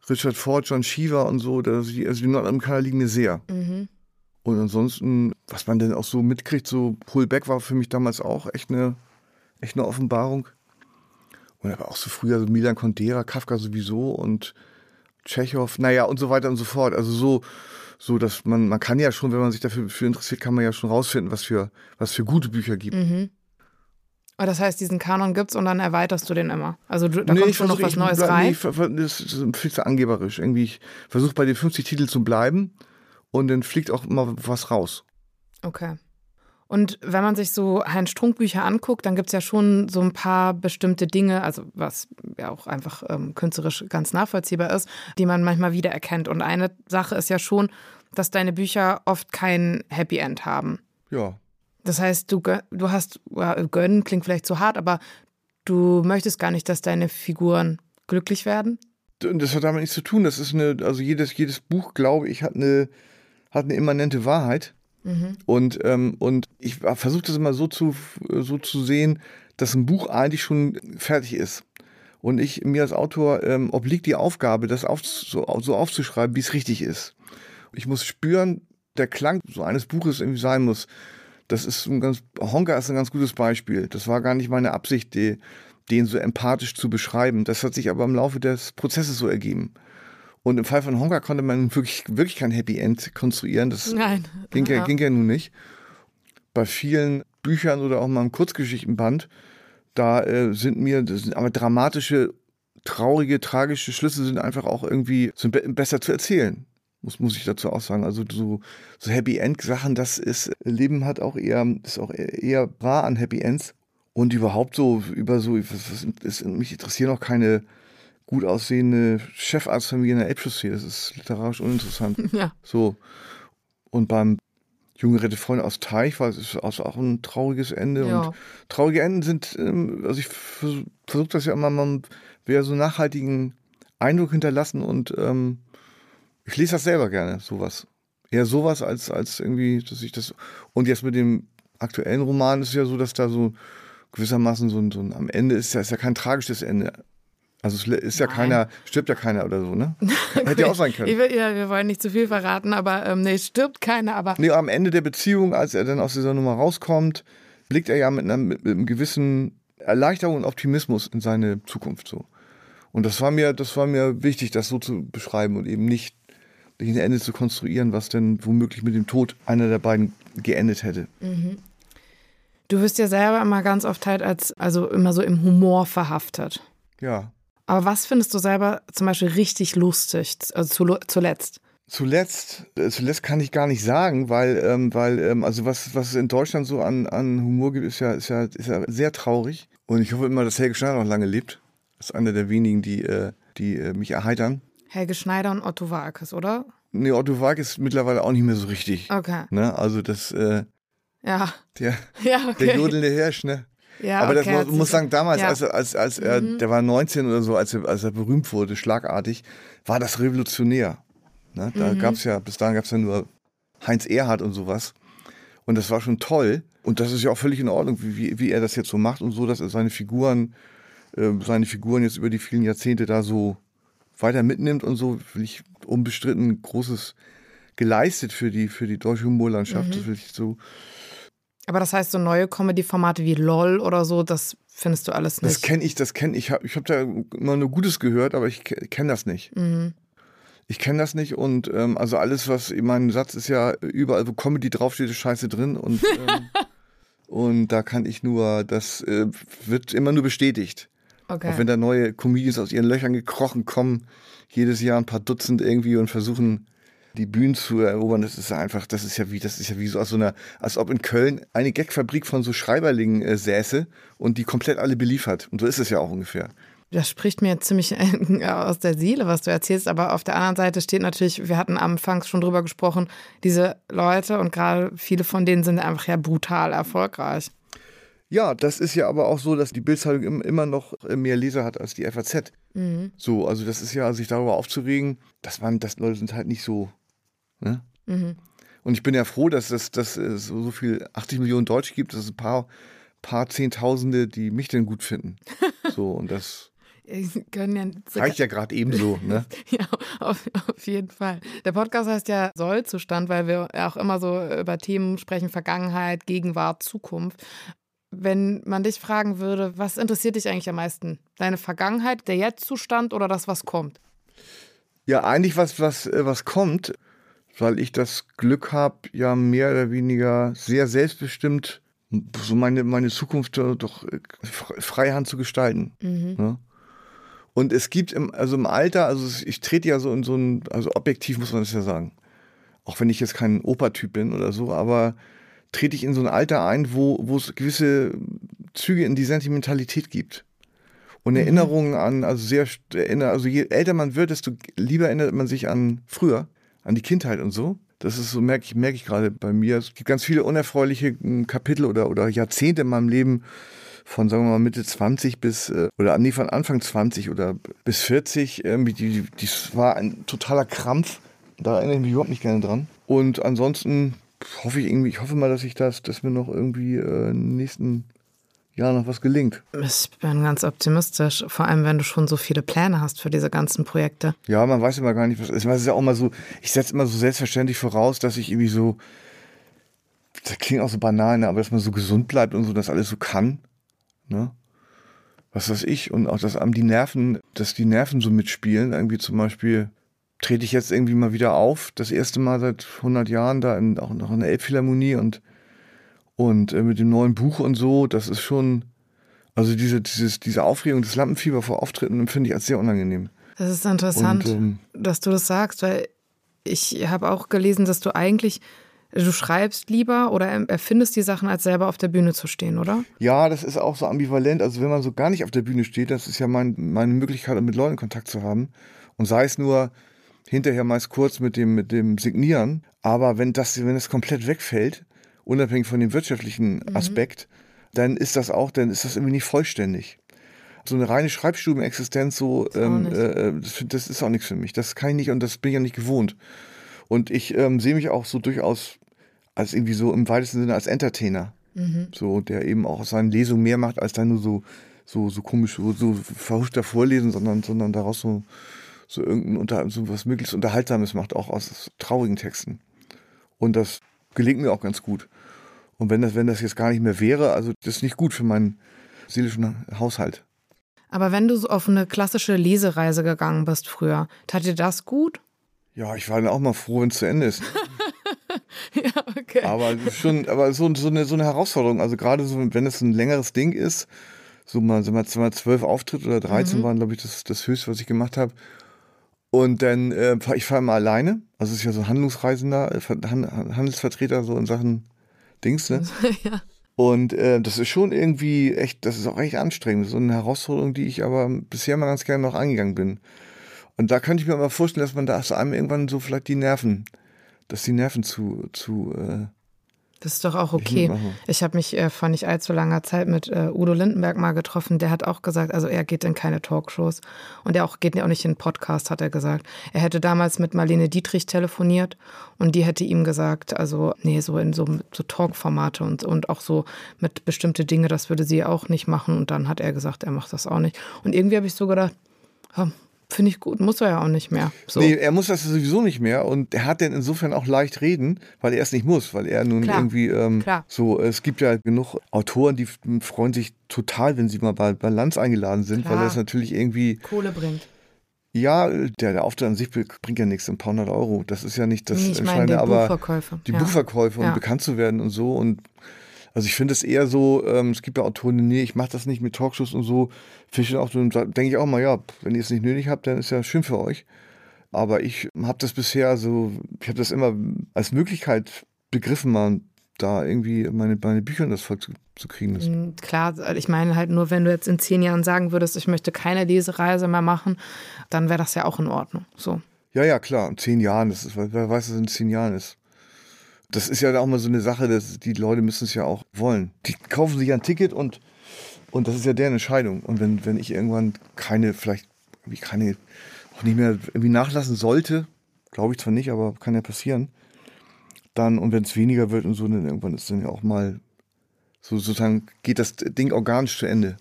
Richard Ford, John Shiva und so. Also die, also die Nordamerikaner liegen mir sehr. Mhm. Und ansonsten, was man denn auch so mitkriegt, so Pullback war für mich damals auch echt eine, echt eine Offenbarung. Und aber auch so früher so Milan Kundera, Kafka sowieso und Tschechow, naja und so weiter und so fort. Also so, so dass man, man kann ja schon, wenn man sich dafür interessiert, kann man ja schon rausfinden, was für, was für gute Bücher gibt. Mhm. Aber das heißt, diesen Kanon gibt's und dann erweiterst du den immer. Also du, da nee, kommt schon noch was Neues rein. Nee, das ist viel zu angeberisch. Irgendwie, ich versuche bei den 50 Titeln zu bleiben und dann fliegt auch immer was raus. Okay. Und wenn man sich so Heinz Strunk Bücher anguckt, dann gibt es ja schon so ein paar bestimmte Dinge, also was ja auch einfach ähm, künstlerisch ganz nachvollziehbar ist, die man manchmal wiedererkennt. Und eine Sache ist ja schon, dass deine Bücher oft kein Happy End haben. Ja. Das heißt, du, du hast, gönnen klingt vielleicht zu hart, aber du möchtest gar nicht, dass deine Figuren glücklich werden? Das hat damit nichts zu tun. Das ist eine, also jedes, jedes Buch, glaube ich, hat eine, hat eine immanente Wahrheit. Mhm. Und, ähm, und ich versuche das immer so zu, so zu sehen, dass ein Buch eigentlich schon fertig ist. Und ich mir als Autor ähm, obliegt die Aufgabe, das auf, so, so aufzuschreiben, wie es richtig ist. Ich muss spüren, der Klang so eines Buches irgendwie sein muss. Das ist ein ganz, Honka ist ein ganz gutes Beispiel. Das war gar nicht meine Absicht, die, den so empathisch zu beschreiben. Das hat sich aber im Laufe des Prozesses so ergeben. Und im Fall von Honka konnte man wirklich, wirklich kein Happy End konstruieren. Das Nein. Ging, ja, ging ja nun nicht. Bei vielen Büchern oder auch mal im Kurzgeschichtenband, da äh, sind mir das sind aber dramatische traurige, tragische Schlüsse sind einfach auch irgendwie sind be besser zu erzählen. Muss, muss ich dazu auch sagen. Also so, so Happy End Sachen, das ist, Leben hat auch eher, ist auch eher rar an Happy Ends. Und überhaupt so über so, was, was ist, mich interessieren auch keine gut aussehende Chefarztfamilie in der Elbchaussee. Das ist literarisch uninteressant. (laughs) Ja. So. Und beim Junge Rette Freunde aus Teich war es auch ein trauriges Ende. Ja. Und traurige Enden sind, ähm, also ich versuche versuch das ja immer, man will ja so nachhaltigen Eindruck hinterlassen und ähm, ich lese das selber gerne, sowas. Eher sowas als, als irgendwie, dass ich das. Und jetzt mit dem aktuellen Roman ist es ja so, dass da so gewissermaßen so ein, so ein am Ende ist ja, ist ja kein tragisches Ende. Also es ist ja Nein. keiner, stirbt ja keiner oder so, ne? Hätte ja auch sein können. (laughs) Will, ja, wir wollen nicht zu viel verraten, aber ähm, nee, es stirbt keiner, aber Nee, am Ende der Beziehung, als er dann aus dieser Nummer rauskommt, blickt er ja mit, einer, mit, einem gewissen Erleichterung und Optimismus in seine Zukunft so. Und das war mir, das war mir wichtig, das so zu beschreiben und eben nicht ein Ende zu konstruieren, was denn womöglich mit dem Tod einer der beiden geendet hätte. du wirst ja selber immer ganz oft halt als, also immer so im Humor verhaftet. Ja. Aber was findest du selber zum Beispiel richtig lustig, also zu, zuletzt? Zuletzt, äh, zuletzt kann ich gar nicht sagen, weil, ähm, weil ähm, also was, was es in Deutschland so an, an Humor gibt, ist ja, ist, ja, ist ja sehr traurig. Und ich hoffe immer, dass Helge Schneider noch lange lebt. Das ist einer der wenigen, die, äh, die äh, mich erheitern. Helge Schneider und Otto Walkes, oder? Nee, Otto Walk ist mittlerweile auch nicht mehr so richtig. Okay. Ne? Also das, äh, Ja. der, (laughs) Ja, okay. der jodelnde Hirsch, ne? Ja, Aber das okay, muss, hat muss sagen, damals, ja. Mhm. als, er- als, als er, der war 19 oder so, als er, als er berühmt wurde, schlagartig, war das revolutionär. Ne? Da Mhm. gab's ja, bis dahin gab's ja nur Heinz Erhardt und sowas. Und das war schon toll. Und das ist ja auch völlig in Ordnung, wie, wie, wie er das jetzt so macht und so, dass er seine Figuren, äh, seine Figuren jetzt über die vielen Jahrzehnte da so weiter mitnimmt und so, will ich unbestritten Großes geleistet für die, für die deutsche Humorlandschaft. Mhm. Das will ich so, Aber das heißt, so neue Comedy-Formate wie LOL oder so, das findest du alles Das nicht. kenne ich, das kenne ich. Ich habe da immer nur Gutes gehört, aber ich kenne das nicht. Mhm. Ich kenne das nicht und ähm, also alles, was mein Satz ist ja überall, wo Comedy draufsteht, ist Scheiße drin und ähm, (laughs) und da kann ich nur, das äh, wird immer nur bestätigt. Okay. Auch wenn da neue Comedians aus ihren Löchern gekrochen kommen, jedes Jahr ein paar Dutzend irgendwie und versuchen die Bühnen zu erobern, das ist ja einfach, das ist ja wie, das ist ja wie so aus so einer, als ob in Köln eine Gagfabrik von so Schreiberlingen äh, säße und die komplett alle beliefert. Und so ist es ja auch ungefähr. Das spricht mir ziemlich äh, (laughs) aus der Seele, was du erzählst. Aber auf der anderen Seite steht natürlich, wir hatten anfangs schon drüber gesprochen, diese Leute und gerade viele von denen sind einfach ja brutal erfolgreich. Ja, das ist ja aber auch so, dass die Bildzeitung im- immer noch äh, mehr Leser hat als die FAZ. So, also das ist ja, sich darüber aufzuregen, dass man, dass Leute sind halt nicht so. Ne? Und ich bin ja froh, dass es dass es so, viel 80 Millionen Deutsche gibt, dass es ein paar, paar Zehntausende, die mich denn gut finden. (laughs) So, und das ja reicht ja gerade ebenso. Ne? (laughs) Ja, auf, auf jeden Fall. Der Podcast heißt ja Sollzustand, weil wir auch immer so über Themen sprechen, Vergangenheit, Gegenwart, Zukunft. Wenn man dich fragen würde, was interessiert dich eigentlich am meisten? Deine Vergangenheit, der Jetztzustand oder das, was kommt? Ja, eigentlich was, was, äh, was kommt, weil ich das Glück habe, ja mehr oder weniger sehr selbstbestimmt so meine, meine Zukunft äh, doch äh, fre- freihand zu gestalten. Ne? Und es gibt im, also im Alter, also ich trete ja so in so ein, also objektiv muss man das ja sagen. Auch wenn ich jetzt kein Opertyp bin oder so, aber trete ich in so ein Alter ein, wo, wo es gewisse Züge in die Sentimentalität gibt. Und Erinnerungen an, also sehr, also je älter man wird, desto lieber erinnert man sich an früher, an die Kindheit und so. Das ist so, merke ich, merke ich gerade bei mir. Es gibt ganz viele unerfreuliche m, Kapitel oder, oder Jahrzehnte in meinem Leben, von, sagen wir mal, Mitte 20 bis, äh, oder nee, von Anfang 20 oder bis 40. Irgendwie, das war ein totaler Krampf. Da erinnere ich mich überhaupt nicht gerne dran. Und ansonsten hoffe ich irgendwie, ich hoffe mal, dass ich das, dass mir noch irgendwie äh, nächsten Jahren noch was gelingt. Ich bin ganz optimistisch, vor allem wenn du schon so viele Pläne hast für diese ganzen Projekte. Ja, man weiß immer gar nicht, was ist. Es ist ja auch mal so, ich setze immer so selbstverständlich voraus, dass ich irgendwie so, das klingt auch so banal, ne, aber dass man so gesund bleibt und so, dass alles so kann. Ne? Was weiß ich. Und auch, dass die Nerven, dass die Nerven so mitspielen. Irgendwie zum Beispiel trete ich jetzt irgendwie mal wieder auf, das erste Mal seit 100 Jahren da in, auch noch in der Elbphilharmonie und, und äh, mit dem neuen Buch und so, das ist schon Also diese, dieses, diese Aufregung, das Lampenfieber vor Auftritten empfinde ich als sehr unangenehm. Das ist interessant, Und, ähm, dass du das sagst, weil ich habe auch gelesen, dass du eigentlich, du schreibst lieber oder erfindest die Sachen, als selber auf der Bühne zu stehen, oder? Ja, das ist auch so ambivalent. Also wenn man so gar nicht auf der Bühne steht, das ist ja mein, meine Möglichkeit, mit Leuten Kontakt zu haben. Und sei es nur hinterher meist kurz mit dem, mit dem Signieren. Aber wenn das, wenn das komplett wegfällt, unabhängig von dem wirtschaftlichen Aspekt, dann ist das auch, dann ist das irgendwie nicht vollständig. So eine reine Schreibstubenexistenz, so, ähm, nicht. äh, das, das ist auch nichts für mich. Das kann ich nicht und das bin ich ja nicht gewohnt. Und ich ähm, sehe mich auch so durchaus als irgendwie so im weitesten Sinne als Entertainer. So, der eben auch aus seinen Lesungen mehr macht, als dann nur so, so, so komisch, so, so verhuschter Vorlesen, sondern, sondern daraus so, so irgendein unter, so was möglichst Unterhaltsames macht, auch aus traurigen Texten. Und das gelingt mir auch ganz gut. Und wenn das, wenn das jetzt gar nicht mehr wäre, also das ist nicht gut für meinen seelischen Haushalt. Aber wenn du so auf eine klassische Lesereise gegangen bist früher, tat dir das gut? Ja, ich war dann auch mal froh, wenn es zu Ende ist. (laughs) ja, okay. Aber schon, aber so, so, eine, so eine Herausforderung. Also gerade so, wenn es ein längeres Ding ist, so mal, so mal mal zwölf Auftritte oder 13 waren, glaube ich, das, das höchste, was ich gemacht habe. Und dann, äh, ich fahre immer alleine. Also es ist ja so Handlungsreisender, äh, Ver- Han- Handelsvertreter so in Sachen Dings, ne? (laughs) ja. Und äh, das ist schon irgendwie echt, das ist auch echt anstrengend. So eine Herausforderung, die ich aber bisher mal ganz gerne noch angegangen bin. Und da könnte ich mir mal vorstellen, dass man da einem irgendwann so vielleicht die Nerven, dass die Nerven zu, zu äh, Das ist doch auch okay. Ich habe mich äh, vor nicht allzu langer Zeit mit äh, Udo Lindenberg mal getroffen. Der hat auch gesagt, also er geht in keine Talkshows und er auch geht auch nicht in einen Podcast, hat er gesagt. Er hätte damals mit Marlene Dietrich telefoniert und die hätte ihm gesagt, also nee, so in so, so Talk-Formate und, und auch so mit bestimmte Dinge, das würde sie auch nicht machen. Und dann hat er gesagt, er macht das auch nicht. Und irgendwie habe ich so gedacht, ja, finde ich gut, muss er ja auch nicht mehr. So. Nee, er muss das sowieso nicht mehr und er hat denn insofern auch leicht reden, weil er es nicht muss, weil er nun Klar, irgendwie ähm, klar. so, es gibt ja genug Autoren, die freuen sich total, wenn sie mal bei, bei Lanz eingeladen sind, Klar. weil das natürlich irgendwie, Kohle bringt. ja, der, der Auftritt an sich bringt ja nichts, ein paar hundert Euro, das ist ja nicht das Nee, ich Entscheidende, die aber Buchverkäufe. die ja. Buchverkäufe und Ja. bekannt zu werden und so und also ich finde es eher so, ähm, es gibt ja Autoren, nee, ich mache das nicht mit Talkshows und so. Finde ich auch so, denke ich auch mal, ja, wenn ihr es nicht nötig habt, dann ist ja schön für euch. Aber ich habe das bisher so, ich habe das immer als Möglichkeit begriffen, mal da irgendwie meine, meine Bücher in das Volk zu, zu kriegen. Das, Mm, Klar, ich meine halt nur, wenn du jetzt in zehn Jahren sagen würdest, ich möchte keine Lesereise mehr machen, dann wäre das ja auch in Ordnung. So. Ja, ja, klar, in zehn Jahren, das ist, wer weiß, was in zehn Jahren ist. Das ist ja auch mal so eine Sache, dass die Leute müssen es ja auch wollen. Die kaufen sich ein Ticket und, und das ist ja deren Entscheidung. Und wenn, wenn ich irgendwann keine, vielleicht irgendwie keine, auch nicht mehr irgendwie nachlassen sollte, glaube ich zwar nicht, aber kann ja passieren, dann, und wenn es weniger wird und so, dann irgendwann ist dann ja auch mal so sozusagen geht das Ding organisch zu Ende.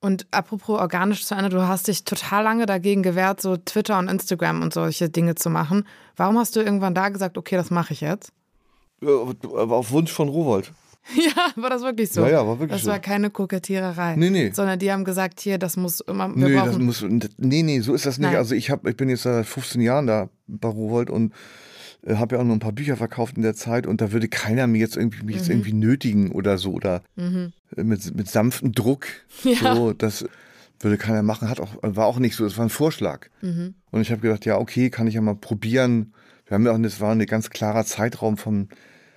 Und apropos organisch zu Ende, du hast dich total lange dagegen gewehrt, so Twitter und Instagram und solche Dinge zu machen. Warum hast du irgendwann da gesagt, okay, das mache ich jetzt? Aber auf Wunsch von Rowold. (laughs) Ja, war das wirklich so? Ja, ja, war wirklich Das so. war keine Kokettiererei. Nee, nee. Sondern die haben gesagt, hier, das muss immer, wir das brauchen. muss, nee, nee, so ist das nicht. Nein. Also ich habe, ich bin jetzt seit 15 Jahren da bei Rowold und habe ja auch noch ein paar Bücher verkauft in der Zeit und da würde keiner mir jetzt irgendwie, mich Mhm. jetzt irgendwie nötigen oder so oder äh, mit, mit sanftem Druck. (laughs) Ja. So, das würde keiner machen, hat auch, war auch nicht so, es war ein Vorschlag. Mhm. Und ich habe gedacht, ja, okay, kann ich ja mal probieren. Wir haben ja auch, das war ein ganz klarer Zeitraum vom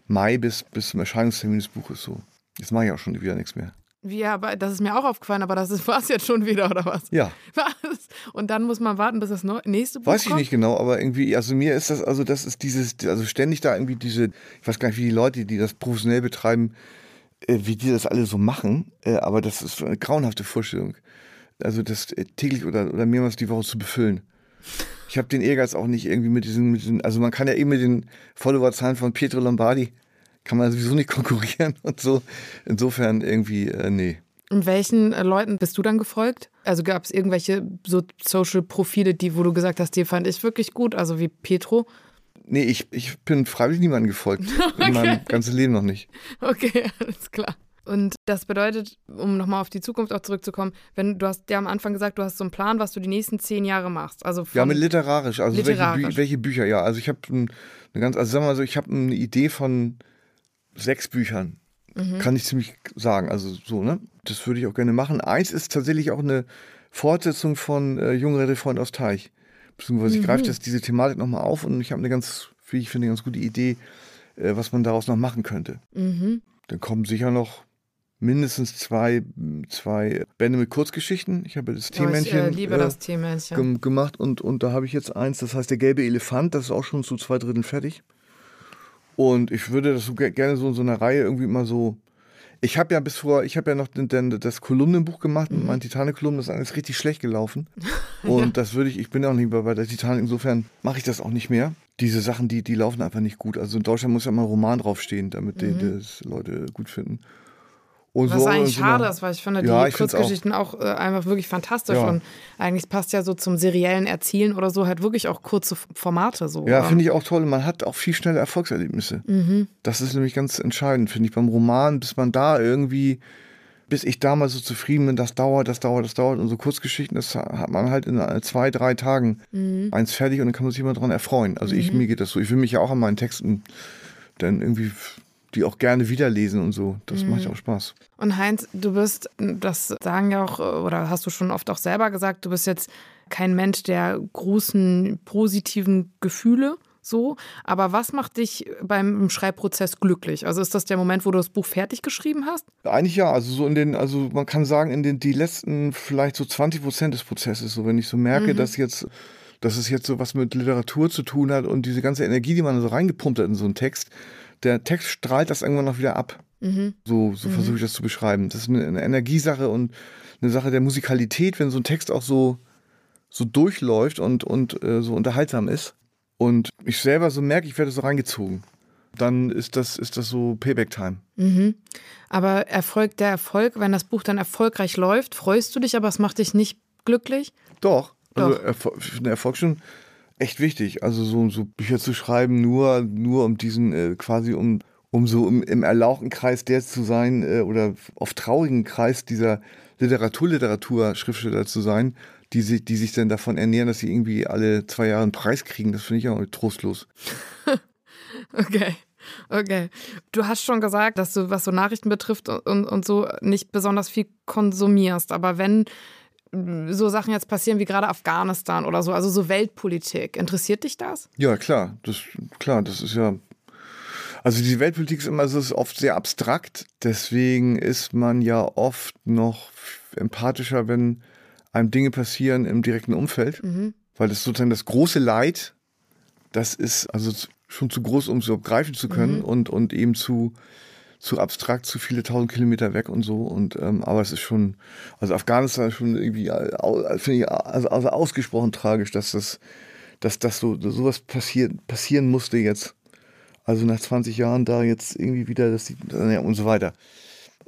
Mai bis, bis zum Erscheinungstermin des Buches so. Jetzt mache ich auch schon wieder nichts mehr. Ja, aber das ist mir auch aufgefallen, aber das (laughs) war es jetzt schon wieder, oder was? Ja. Was? Und dann muss man warten, bis das nächste Buch Weiß ich kommt? nicht genau, aber irgendwie, also mir ist das, also das ist dieses, also ständig da irgendwie diese, ich weiß gar nicht, wie die Leute, die das professionell betreiben, äh, wie die das alle so machen, äh, aber das ist eine grauenhafte Vorstellung. Also das äh, täglich oder, oder mehrmals die Woche zu befüllen. Ich habe den Ehrgeiz auch nicht irgendwie mit diesen, mit diesen, also man kann ja eben mit den Followerzahlen von Pietro Lombardi, kann man sowieso nicht (laughs) konkurrieren und so. Insofern irgendwie, äh, nee. Und welchen äh, Leuten bist du dann gefolgt? Also gab es irgendwelche so Social-Profile, die, wo du gesagt hast, die fand ich wirklich gut, also wie Petro? Nee, ich, ich bin freiwillig niemandem gefolgt. (laughs) In meinem ganzen Leben noch nicht. Okay, (laughs) alles klar. Und das bedeutet, um nochmal auf die Zukunft auch zurückzukommen, wenn du hast ja am Anfang gesagt, du hast so einen Plan, was du die nächsten zehn Jahre machst. Also Ja, mit literarisch. Also Literarisch. Welche, Bü welche Bücher, ja. Also ich habe eine ganz, also sagen wir mal so, ich habe eine Idee von sechs Büchern. Mhm. Kann ich ziemlich sagen. Also so, ne? Das würde ich auch gerne machen. Eins ist tatsächlich auch eine Fortsetzung von äh, Junge Freund aus Teich. Beziehungsweise mhm. ich greife das, diese Thematik nochmal auf und ich habe eine ganz, wie ich finde, eine ganz gute Idee, äh, was man daraus noch machen könnte. Mhm. Dann kommen sicher noch mindestens zwei, zwei Bände mit Kurzgeschichten. Ich habe das Teemännchen oh, ich, äh, liebe äh, das Teemännchen. gemacht und, und da habe ich jetzt eins, das heißt der gelbe Elefant, das ist auch schon zu zwei Dritteln fertig. Und ich würde das so gerne so in so einer Reihe irgendwie immer so. Ich habe ja bis vor, ich habe ja noch den, den, das Kolumnenbuch gemacht, mhm. mein Titanic-Kolumnen, das ist alles richtig schlecht gelaufen. Und ja. das würde ich, ich bin ja auch nicht mehr bei der Titanic, insofern mache ich das auch nicht mehr. Diese Sachen, die, die laufen einfach nicht gut. Also in Deutschland muss ja mal ein Roman draufstehen, damit mhm. die, das Leute gut finden. Und Was so eigentlich so schade ist, weil ich finde ja, die ich Kurzgeschichten auch, auch äh, einfach wirklich fantastisch ja. und eigentlich passt ja so zum seriellen Erzielen oder so halt wirklich auch kurze Formate so. Ja, finde ich auch toll. Man hat auch viel schneller Erfolgserlebnisse. Mhm. Das ist nämlich ganz entscheidend, finde ich, beim Roman, bis man da irgendwie, bis ich damals so zufrieden bin, das dauert, das dauert, das dauert. Und so Kurzgeschichten, das hat man halt in zwei, drei Tagen mhm. eins fertig und dann kann man sich immer dran erfreuen. Also mhm. ich, mir geht das so. Ich will mich ja auch an meinen Texten dann irgendwie die auch gerne wiederlesen und so. Das mhm. macht auch Spaß. Und Heinz, du bist, das sagen ja auch, oder hast du schon oft auch selber gesagt, du bist jetzt kein Mensch der großen positiven Gefühle. So, aber was macht dich beim Schreibprozess glücklich? Also ist das der Moment, wo du das Buch fertig geschrieben hast? Eigentlich ja, also so in den, also man kann sagen, in den die letzten vielleicht so 20 Prozent des Prozesses, so wenn ich so merke, mhm. dass jetzt, dass es jetzt so was mit Literatur zu tun hat und diese ganze Energie, die man so reingepumpt hat in so einen Text, der Text strahlt das irgendwann noch wieder ab. Mhm. So, so mhm. versuche ich das zu beschreiben. Das ist eine, eine, Energiesache und eine Sache der Musikalität, wenn so ein Text auch so, so durchläuft und, und äh, so unterhaltsam ist. Und ich selber so merke, ich werde so reingezogen. Dann ist das, ist das so Payback-Time. Mhm. Aber Erfolg, der Erfolg, wenn das Buch dann erfolgreich läuft, freust du dich, aber es macht dich nicht glücklich? Doch. Also Doch. Also finde Erfolg schon echt wichtig. Also so, so Bücher zu schreiben, nur, nur um diesen, äh, quasi um, um so im, im erlauchten Kreis der zu sein äh, oder auf traurigen Kreis dieser Literatur-Literatur-Schriftsteller zu sein, die sich, die sich dann davon ernähren, dass sie irgendwie alle zwei Jahre einen Preis kriegen. Das finde ich auch trostlos. (laughs) okay. Okay. Du hast schon gesagt, dass du, was so Nachrichten betrifft und, und so, nicht besonders viel konsumierst. Aber wenn so Sachen jetzt passieren wie gerade Afghanistan oder so, also so Weltpolitik. Interessiert dich das? Ja, klar. Das, klar, das ist ja. Also die Weltpolitik ist immer so ist oft sehr abstrakt. Deswegen ist man ja oft noch empathischer, wenn einem Dinge passieren im direkten Umfeld. Mhm. Weil das sozusagen das große Leid, das ist also schon zu groß, um es überhaupt greifen zu können mhm. und, und eben zu zu abstrakt, zu viele tausend Kilometer weg und so. Und ähm, aber es ist schon, also Afghanistan ist schon irgendwie, äh, finde ich, also, also ausgesprochen tragisch, dass das, dass das so sowas passiert, passieren musste jetzt. Also nach 20 Jahren da jetzt irgendwie wieder das ja, und so weiter.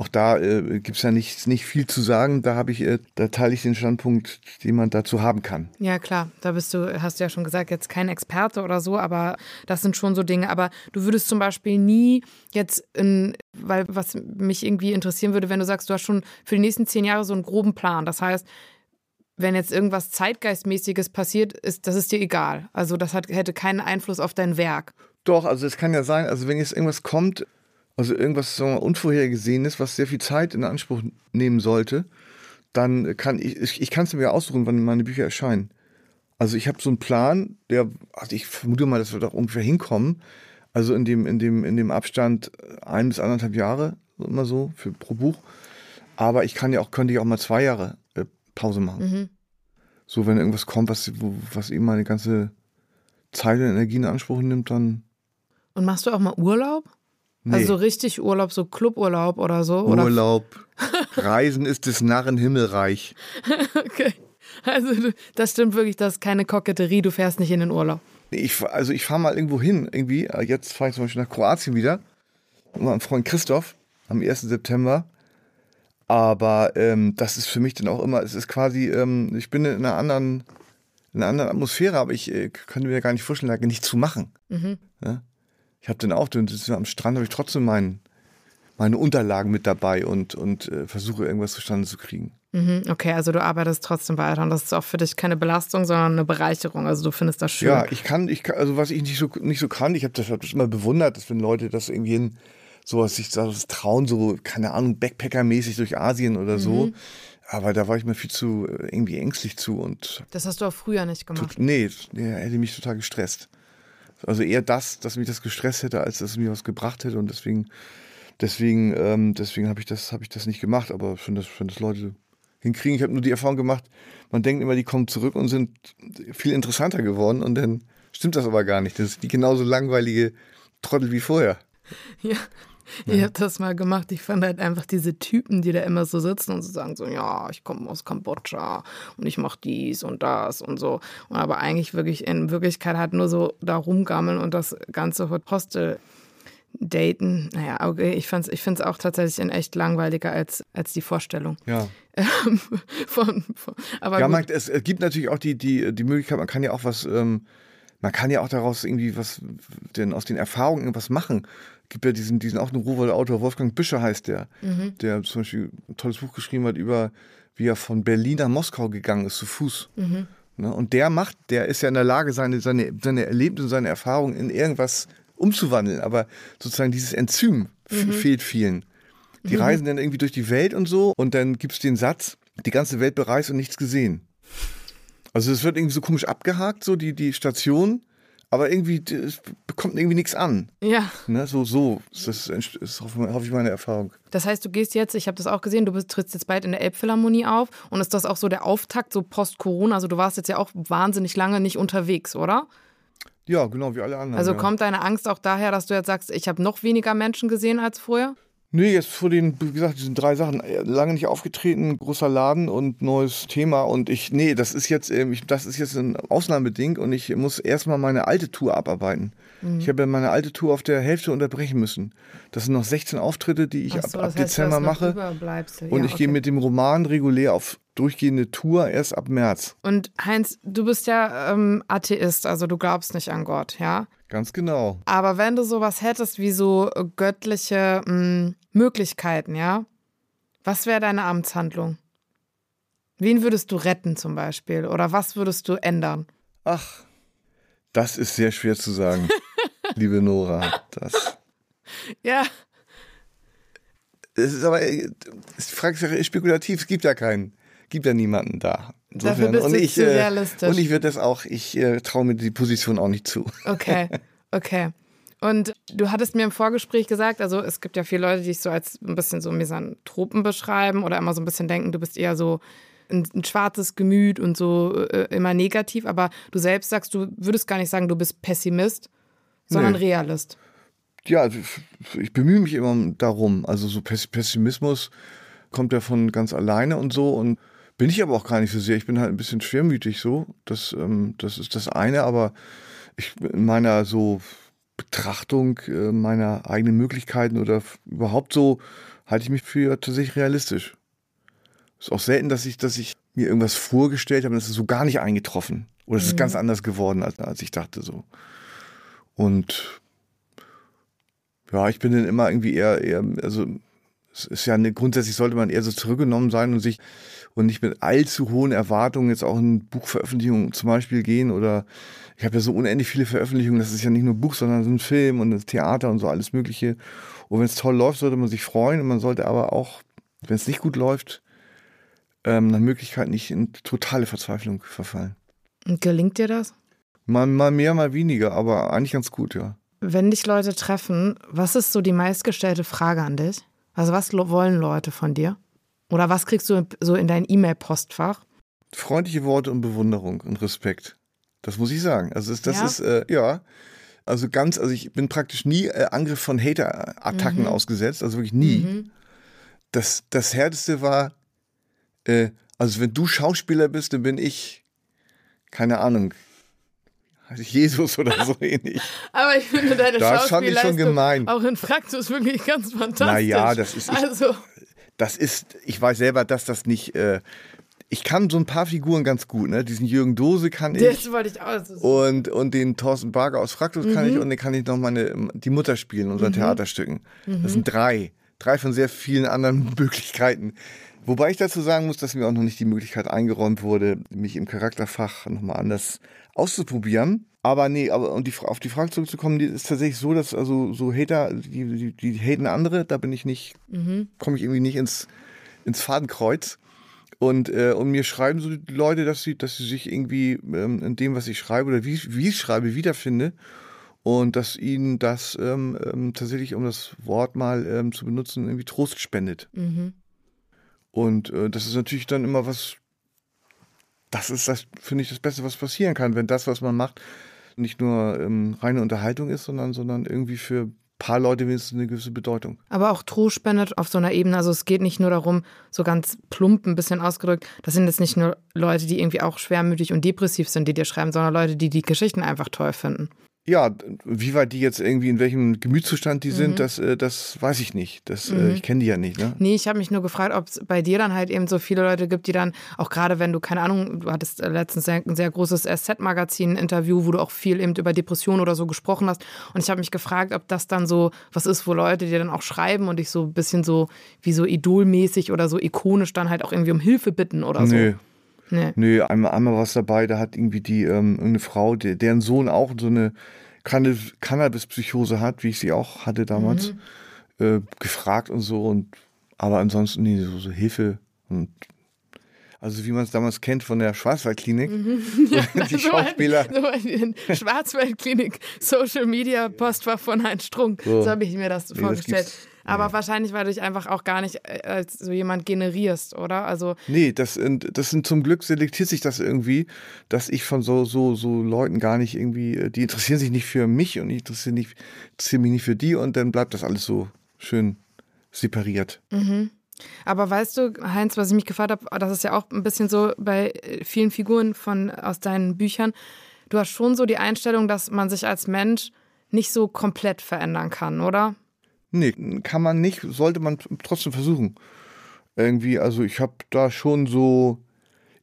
Auch da äh, gibt es ja nicht, nicht viel zu sagen. Da habe ich, äh, da teile ich den Standpunkt, den man dazu haben kann. Ja, klar. Da bist du, hast du ja schon gesagt, jetzt kein Experte oder so, aber das sind schon so Dinge. Aber du würdest zum Beispiel nie jetzt in, weil was mich irgendwie interessieren würde, wenn du sagst, du hast schon für die nächsten zehn Jahre so einen groben Plan. Das heißt, wenn jetzt irgendwas Zeitgeistmäßiges passiert, ist, das ist dir egal. Also das hat, hätte keinen Einfluss auf dein Werk. Doch, also es kann ja sein, also wenn jetzt irgendwas kommt, also irgendwas so Unvorhergesehenes, was sehr viel Zeit in Anspruch nehmen sollte, dann kann ich, ich, ich kann es mir ja aussuchen, wann meine Bücher erscheinen. Also ich habe so einen Plan, der, also ich vermute mal, dass wir doch ungefähr hinkommen. Also in dem, in dem, in dem Abstand ein bis anderthalb Jahre, immer so, für, pro Buch. Aber ich kann ja auch, könnte ja auch mal zwei Jahre äh, Pause machen. Mhm. So, wenn irgendwas kommt, was, wo, was eben meine ganze Zeit und Energie in Anspruch nimmt, dann. Und machst du auch mal Urlaub? Nee. Also richtig Urlaub, so Cluburlaub oder so? Urlaub. Oder? Reisen ist des Narren Himmelreich. (laughs) okay. Also das stimmt wirklich, das ist keine Koketterie, du fährst nicht in den Urlaub. Ich, also ich fahre mal irgendwo hin, irgendwie. Jetzt fahre ich zum Beispiel nach Kroatien wieder. Mit meinem Freund Christoph am 1. September. Aber ähm, das ist für mich dann auch immer, es ist quasi, ähm, ich bin in einer anderen, in einer anderen Atmosphäre, aber ich äh, könnte mir gar nicht vorstellen, da nicht zu machen. Mhm. Ja? Ich habe dann auch, dann am Strand habe ich trotzdem mein, meine Unterlagen mit dabei und, und äh, versuche irgendwas zustande zu kriegen. Mhm, okay, also du arbeitest trotzdem weiter und das ist auch für dich keine Belastung, sondern eine Bereicherung. Also du findest das schön. Ja, ich kann, ich kann, also was ich nicht so nicht so kann, ich habe das, hab das immer bewundert, dass wenn Leute das irgendwie hin, sowas sich das trauen, so, keine Ahnung, Backpacker-mäßig durch Asien oder so. Mhm. Aber da war ich mir viel zu äh, irgendwie ängstlich zu und Das hast du auch früher nicht tut, gemacht. nee, nee, hätte mich total gestresst. Also eher das, dass mich das gestresst hätte, als dass es mir was gebracht hätte und deswegen, deswegen, ähm, deswegen habe ich das, ich das nicht gemacht. Aber schon, dass, schon, dass Leute hinkriegen. Ich habe nur die Erfahrung gemacht, man denkt immer, die kommen zurück und sind viel interessanter geworden und dann stimmt das aber gar nicht. Das ist die genauso langweilige Trottel wie vorher. Ja. Ich habe das mal gemacht. Ich fand halt einfach diese Typen, die da immer so sitzen und so sagen so, ja, ich komme aus Kambodscha und ich mache dies und das und so. Und aber eigentlich wirklich in Wirklichkeit halt nur so da rumgammeln und das ganze Hostel daten. Naja, okay, ich, fand's, ich finde es auch tatsächlich in echt langweiliger als, als die Vorstellung. Ja. Ähm, von, von, aber Ja, man, es, es gibt natürlich auch die, die, die Möglichkeit, man kann ja auch was, ähm, man kann ja auch daraus irgendwie was, denn aus den Erfahrungen irgendwas machen. Es gibt ja diesen, diesen auch einen Ruhrwalder Autor, Wolfgang Büscher heißt der, Mhm. der zum Beispiel ein tolles Buch geschrieben hat über, wie er von Berlin nach Moskau gegangen ist, zu Fuß. Mhm. Ne? Und der macht, der ist ja in der Lage, seine, seine, seine Erlebnisse, seine Erfahrungen in irgendwas umzuwandeln. Aber sozusagen dieses Enzym Mhm. fehlt vielen. Die reisen dann irgendwie durch die Welt und so und dann gibt es den Satz, die ganze Welt bereist und nichts gesehen. Also es wird irgendwie so komisch abgehakt, so die, die Station, aber irgendwie es bekommt irgendwie nichts an. ja, Ne? So, so ist das ist, hoffe ich meine Erfahrung. das heißt, du gehst jetzt, ich habe das auch gesehen, du bist, trittst jetzt bald in der Elbphilharmonie auf und ist das auch so der Auftakt, so post-Corona? Also du warst jetzt ja auch wahnsinnig lange nicht unterwegs, oder? Ja, genau, wie alle anderen. Also ja. kommt deine Angst auch daher, dass du jetzt sagst, ich habe noch weniger Menschen gesehen als vorher? Nee, jetzt vor den, wie gesagt, diesen drei Sachen, äh, lange nicht aufgetreten, großer Laden und neues Thema und ich, nee, das ist jetzt, ähm, ich, das ist jetzt ein Ausnahmeding und ich muss erstmal meine alte Tour abarbeiten. Mhm. Ich habe ja meine alte Tour auf der Hälfte unterbrechen müssen. Das sind noch 16 Auftritte, die ich ab, so, ab das heißt, Dezember mache. Und ja, ich gehe okay. mit dem Roman regulär auf durchgehende Tour erst ab März. Und Heinz, du bist ja ähm, Atheist, also du glaubst nicht an Gott, ja? Ganz genau. Aber wenn du sowas hättest wie so äh, göttliche mh, Möglichkeiten, ja, was wäre deine Amtshandlung? Wen würdest du retten zum Beispiel? Oder was würdest du ändern? Ach, das ist sehr schwer zu sagen, (laughs) liebe Nora. Das, Ja, es ist aber, äh, die Frage spekulativ, es gibt ja keinen, gibt ja niemanden da. Dafür bist und du ich, zu äh, realistisch. Und ich würde das auch, ich äh, traue mir die Position auch nicht zu. okay, (laughs) okay. Und du hattest mir im Vorgespräch gesagt, also es gibt ja viele Leute, die dich so als ein bisschen so Misanthropen beschreiben oder immer so ein bisschen denken, du bist eher so ein, ein schwarzes Gemüt und so äh, immer negativ, aber du selbst sagst, du würdest gar nicht sagen, du bist Pessimist, sondern Nee. Realist. Ja, ich bemühe mich immer darum. Also so Pess- Pessimismus kommt ja von ganz alleine und so und bin ich aber auch gar nicht so sehr. Ich bin halt ein bisschen schwermütig so. Das, ähm, das ist das eine, aber ich in meiner so Betrachtung äh, meiner eigenen Möglichkeiten oder überhaupt so halte ich mich für tatsächlich realistisch. Ist auch selten, dass ich, dass ich mir irgendwas vorgestellt habe und das ist so gar nicht eingetroffen. Oder es ist ganz anders geworden, als, als ich dachte so. Und ja, ich bin dann immer irgendwie eher, eher, also es ist ja eine, grundsätzlich sollte man eher so zurückgenommen sein und sich und nicht mit allzu hohen Erwartungen jetzt auch in Buchveröffentlichungen zum Beispiel gehen oder ich habe ja so unendlich viele Veröffentlichungen, das ist ja nicht nur Buch, sondern so ein Film und das Theater und so alles Mögliche. Und wenn es toll läuft, sollte man sich freuen und man sollte aber auch, wenn es nicht gut läuft, ähm, nach Möglichkeit nicht in totale Verzweiflung verfallen. Und gelingt dir das? Mal, mal mehr, mal weniger, aber eigentlich ganz gut, ja. Wenn dich Leute treffen, was ist so die meistgestellte Frage an dich? Also was wollen Leute von dir? Oder was kriegst du so in dein E-Mail-Postfach? freundliche Worte und Bewunderung und Respekt. Das muss ich sagen. Also das, das Ja? ist, äh, ja, also ganz, also ich bin praktisch nie äh, Angriff von Hater-Attacken ausgesetzt, also wirklich nie. Das, das Härteste war, äh, also wenn du Schauspieler bist, dann bin ich, keine Ahnung, Jesus oder so (laughs) ähnlich. Aber ich finde deine Das fand ich schon Schauspielleistung gemein. auch in Fraktus wirklich ganz fantastisch. Naja, das ist- ich- Also, Das ist, ich weiß selber, dass das nicht, äh, ich kann so ein paar Figuren ganz gut, ne? Diesen Jürgen Dose kann ich. das wollte ich auch. Und, und den Thorsten Barger aus Fraktus kann Mhm. ich und den kann ich noch meine, die Mutter spielen in unseren Theaterstücken. Das sind drei. drei von sehr vielen anderen (laughs) Möglichkeiten. Wobei ich dazu sagen muss, dass mir auch noch nicht die Möglichkeit eingeräumt wurde, mich im Charakterfach nochmal anders auszuprobieren. Aber nee, aber um die, auf die Frage zurückzukommen, die ist tatsächlich so, dass also so Hater, die, die, die haten andere, da bin ich nicht, mhm. komme ich irgendwie nicht ins, ins Fadenkreuz. Und, äh, und mir schreiben so die Leute, dass sie, dass sie sich irgendwie ähm, in dem, was ich schreibe oder wie, wie ich schreibe, wiederfinde. Und dass ihnen das ähm, ähm, tatsächlich, um das Wort mal ähm, zu benutzen, irgendwie Trost spendet. Mhm. Und äh, das ist natürlich dann immer was, das ist das, finde ich, das Beste, was passieren kann, wenn das, was man macht, nicht nur ähm, reine Unterhaltung ist, sondern, sondern irgendwie für paar Leute wenigstens eine gewisse Bedeutung. Aber auch Trost spendet auf so einer Ebene. Also es geht nicht nur darum, so ganz plump ein bisschen ausgedrückt, das sind jetzt nicht nur Leute, die irgendwie auch schwermütig und depressiv sind, die dir schreiben, sondern Leute, die die Geschichten einfach toll finden. Ja, wie weit die jetzt irgendwie in welchem Gemütszustand die mhm. sind, das, äh, das weiß ich nicht. Das, äh, mhm. Ich kenne die ja nicht. Ne? Nee, ich habe mich nur gefragt, ob es bei dir dann halt eben so viele Leute gibt, die dann, auch gerade wenn du, keine Ahnung, du hattest letztens ein sehr großes SZ-Magazin-Interview, wo du auch viel eben über Depressionen oder so gesprochen hast. Und ich habe mich gefragt, ob das dann so was ist, wo Leute dir dann auch schreiben und dich so ein bisschen so wie so idolmäßig oder so ikonisch dann halt auch irgendwie um Hilfe bitten oder so. Nee. Nee. Nö, einmal, einmal was dabei, da hat irgendwie die, ähm, eine Frau, die, deren Sohn auch so eine Cannabis-Psychose hat, wie ich sie auch hatte damals, mhm. äh, gefragt und so. Und aber ansonsten nee, so, so Hilfe und also wie man es damals kennt von der Schwarzwaldklinik. Mhm. Ja, (laughs) (laughs) die Schauspieler. So Schwarzwaldklinik, Social Media Postfach von Heinz Strunk. So, so habe ich mir das nee, vorgestellt. Das aber nee. wahrscheinlich, weil du dich einfach auch gar nicht äh, als so jemand generierst, oder? Also nee, das, das sind zum Glück selektiert sich das irgendwie, dass ich von so, so, so Leuten gar nicht irgendwie, äh, die interessieren sich nicht für mich und ich interessiere, nicht, interessiere mich nicht für die und dann bleibt das alles so schön separiert. Mhm. Aber weißt du, Heinz, was ich mich gefragt habe, das ist ja auch ein bisschen so bei äh, vielen Figuren von, aus deinen Büchern. Du hast schon so die Einstellung, dass man sich als Mensch nicht so komplett verändern kann, oder? Nee, kann man nicht, sollte man trotzdem versuchen. Irgendwie, also ich habe da schon so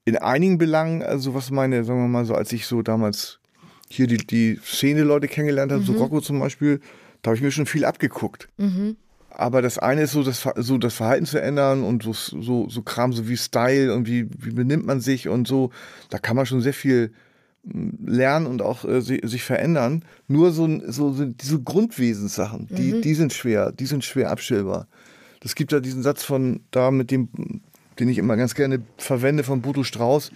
in einigen Belangen, also was meine, sagen wir mal so, als ich so damals hier die, die Szene-Leute kennengelernt habe, mhm. so Rocco zum Beispiel, da habe ich mir schon viel abgeguckt. Mhm. Aber das eine ist so das, so das Verhalten zu ändern und so, so, so Kram, so wie Style und wie, wie benimmt man sich und so, da kann man schon sehr viel lernen und auch äh, sich verändern. Nur so, so, so diese Grundwesenssachen, die, mhm. die sind schwer, die sind schwer abstellbar. Das gibt ja diesen Satz von da mit dem, den ich immer ganz gerne verwende von Bodo Strauß.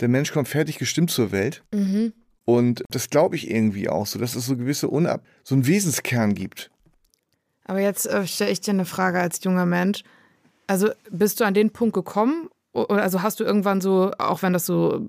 Der Mensch kommt fertig gestimmt zur Welt. Mhm. Und das glaube ich irgendwie auch so, dass es so gewisse Unab so einen Wesenskern gibt. Aber jetzt äh, stelle ich dir eine Frage als junger Mensch. Also bist du an den Punkt gekommen? Also hast du irgendwann so, auch wenn das so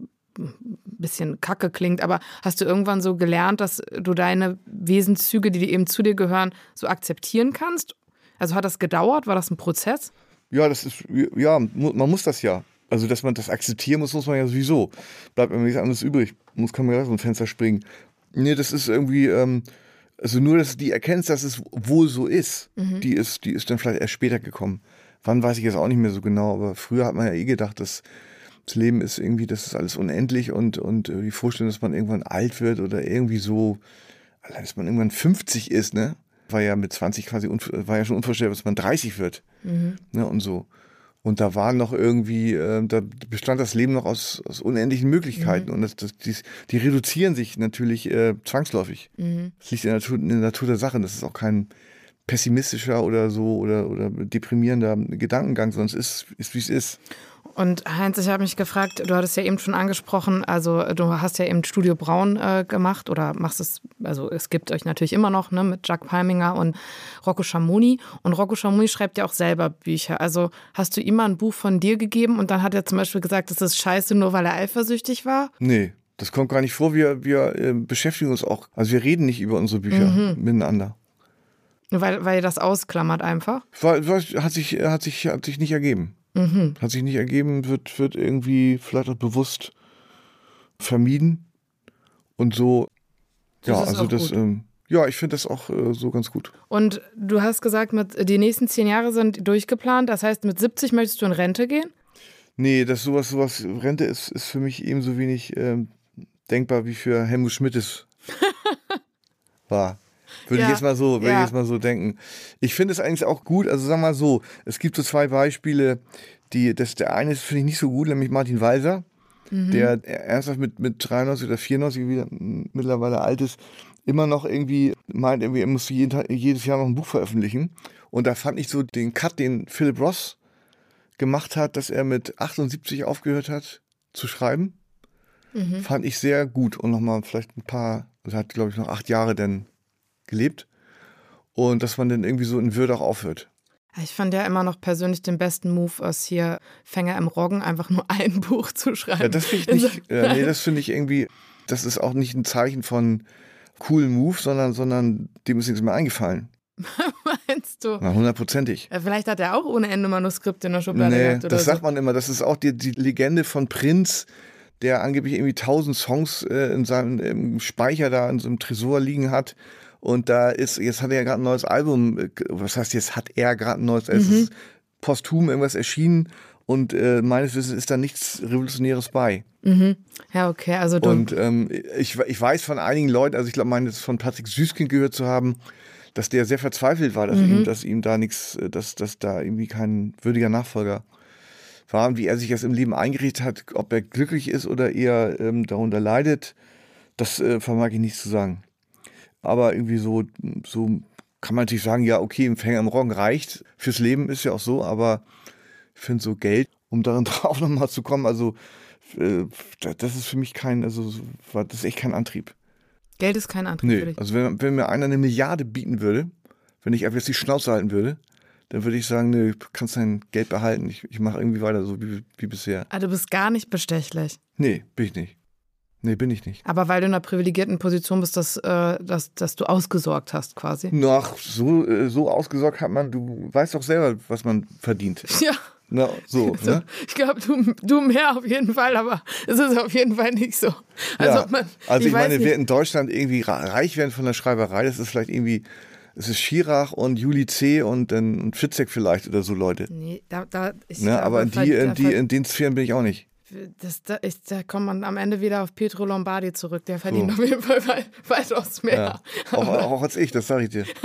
bisschen kacke klingt, aber hast du irgendwann so gelernt, dass du deine Wesenszüge, die eben zu dir gehören, so akzeptieren kannst? Also hat das gedauert? War das ein Prozess? Ja, das ist, ja, man muss das ja. Also, dass man das akzeptieren muss, muss man ja sowieso. Bleibt mir nichts anderes übrig. Muss kann man ja aus dem Fenster springen. Nee, das ist irgendwie, ähm, also nur, dass die erkennst, dass es wohl so ist, mhm. die ist, die ist dann vielleicht erst später gekommen. Wann weiß ich jetzt auch nicht mehr so genau, aber früher hat man ja eh gedacht, dass das Leben ist irgendwie, das ist alles unendlich und, und äh, die Vorstellung, dass man irgendwann alt wird oder irgendwie so, allein, dass man irgendwann 50 ist, ne? War ja mit 20 quasi, war ja schon unvorstellbar, dass man 30 wird. Mhm. Ne? Und so. Und da war noch irgendwie, äh, da bestand das Leben noch aus, aus unendlichen Möglichkeiten. Mhm. Und das, das, die, die, reduzieren sich natürlich äh, zwangsläufig. Mhm. Das liegt in der, Natur, in der Natur der Sache. Das ist auch kein pessimistischer oder so oder, oder deprimierender Gedankengang, sondern es ist, ist wie es ist. Und Heinz, ich habe mich gefragt, du hattest ja eben schon angesprochen, also du hast ja eben Studio Braun äh, gemacht oder machst es, also es gibt euch natürlich immer noch, ne, mit Jack Palminger und Rocco Schamoni. Und Rocco Schamoni schreibt ja auch selber Bücher. Also hast du ihm mal ein Buch von dir gegeben und dann hat er zum Beispiel gesagt, das ist scheiße, nur weil er eifersüchtig war? Nee. Das kommt gar nicht vor. Wir, wir äh, beschäftigen uns auch, also wir reden nicht über unsere Bücher mhm. miteinander. Weil, weil ihr das ausklammert einfach? War, hat, sich, hat, sich, hat sich nicht ergeben. Mhm. Hat sich nicht ergeben, wird, wird irgendwie vielleicht auch bewusst vermieden. Und so, das ja, also das, ähm, ja, ich finde das auch äh, so ganz gut. Und du hast gesagt, mit, die nächsten zehn Jahre sind durchgeplant. Das heißt, mit 70 möchtest du in Rente gehen? Nee, das sowas, sowas, Rente ist, ist für mich ebenso wenig ähm, denkbar wie für Helmut Schmidt es (laughs) war. Würde Ja. ich jetzt mal so, würde Ja. ich jetzt mal so denken. Ich finde es eigentlich auch gut, also sag mal so, es gibt so zwei Beispiele, die, das, der eine ist, finde ich nicht so gut, nämlich Martin Walser, Mhm. der ernsthaft mit, mit 93 oder 94 wieder mittlerweile alt ist, immer noch irgendwie meint, irgendwie, er muss jeden Tag, jedes Jahr noch ein Buch veröffentlichen. Und da fand ich so den Cut, den Philip Ross gemacht hat, dass er mit 78 aufgehört hat zu schreiben, Mhm. fand ich sehr gut und nochmal vielleicht ein paar, also hat glaube ich noch acht Jahre dann gelebt und dass man dann irgendwie so in Würde auch aufhört. Ich fand ja immer noch persönlich den besten Move aus hier Fänger im Roggen, einfach nur ein (laughs) Buch zu schreiben. Ja, das finde ich nicht, ja, nee, (laughs) das finde ich irgendwie, das ist auch nicht ein Zeichen von coolen Move, sondern, sondern dem ist nichts mehr eingefallen. (laughs) Meinst du? Na, hundertprozentig. Ja, Vielleicht hat er auch ohne Ende Manuskripte in der Schublade Nee, gehabt oder das so. sagt man immer. Das ist auch die, die Legende von Prinz, der angeblich irgendwie tausend Songs äh, in seinem Speicher da in so einem Tresor liegen hat. Und da ist, jetzt hat er ja gerade ein neues Album, äh, was heißt jetzt hat er gerade ein neues, es Mhm. ist posthum irgendwas erschienen und äh, meines Wissens ist da nichts Revolutionäres bei. Ja, okay, also du. Und ähm, ich, ich weiß von einigen Leuten, also ich glaube, meine es von Patrick Süßkind gehört zu haben, dass der sehr verzweifelt war, dass, ihm, dass ihm da nichts, äh, dass, dass da irgendwie kein würdiger Nachfolger war und wie er sich das im Leben eingerichtet hat, ob er glücklich ist oder eher ähm, darunter leidet, das äh, vermag ich nicht zu sagen. Aber irgendwie so, so kann man natürlich sagen, ja, okay, im Fänger im Roggen reicht. Fürs Leben ist ja auch so, aber ich finde so Geld, um darin (laughs) drauf nochmal zu kommen, also äh, das ist für mich kein, also das ist echt kein Antrieb. Geld ist kein Antrieb für Nee, dich. also wenn, wenn mir einer eine Milliarde bieten würde, wenn ich einfach jetzt die Schnauze halten würde, dann würde ich sagen, nö, du kannst dein Geld behalten. Ich, ich mache irgendwie weiter so wie, wie bisher. Ah, du bist gar nicht bestechlich. Nee, bin ich nicht. Nee, bin ich nicht. Aber weil du in einer privilegierten Position bist, dass, äh, dass, dass du ausgesorgt hast quasi. Noch so, äh, so ausgesorgt hat man, du weißt doch selber, was man verdient. (laughs) Ja. Na, so, (laughs) So, ne? Ich glaube, du, du mehr auf jeden Fall, aber es ist auf jeden Fall nicht so. Also, ja. man, also ich, weiß meine, nicht. wer in Deutschland irgendwie reich werden von der Schreiberei, das ist vielleicht irgendwie, es ist Schirach und Juli C. und dann und Fitzek vielleicht oder so Leute. Nee, da, da, ich Ne? Aber in, die, in, die, in den Sphären bin ich auch nicht. Das, da, ich, da kommt man am Ende wieder auf Pietro Lombardi zurück. Der verdient So. auf jeden Fall weit, weitaus mehr. Ja. Auch, auch als ich, das sage ich dir. (laughs)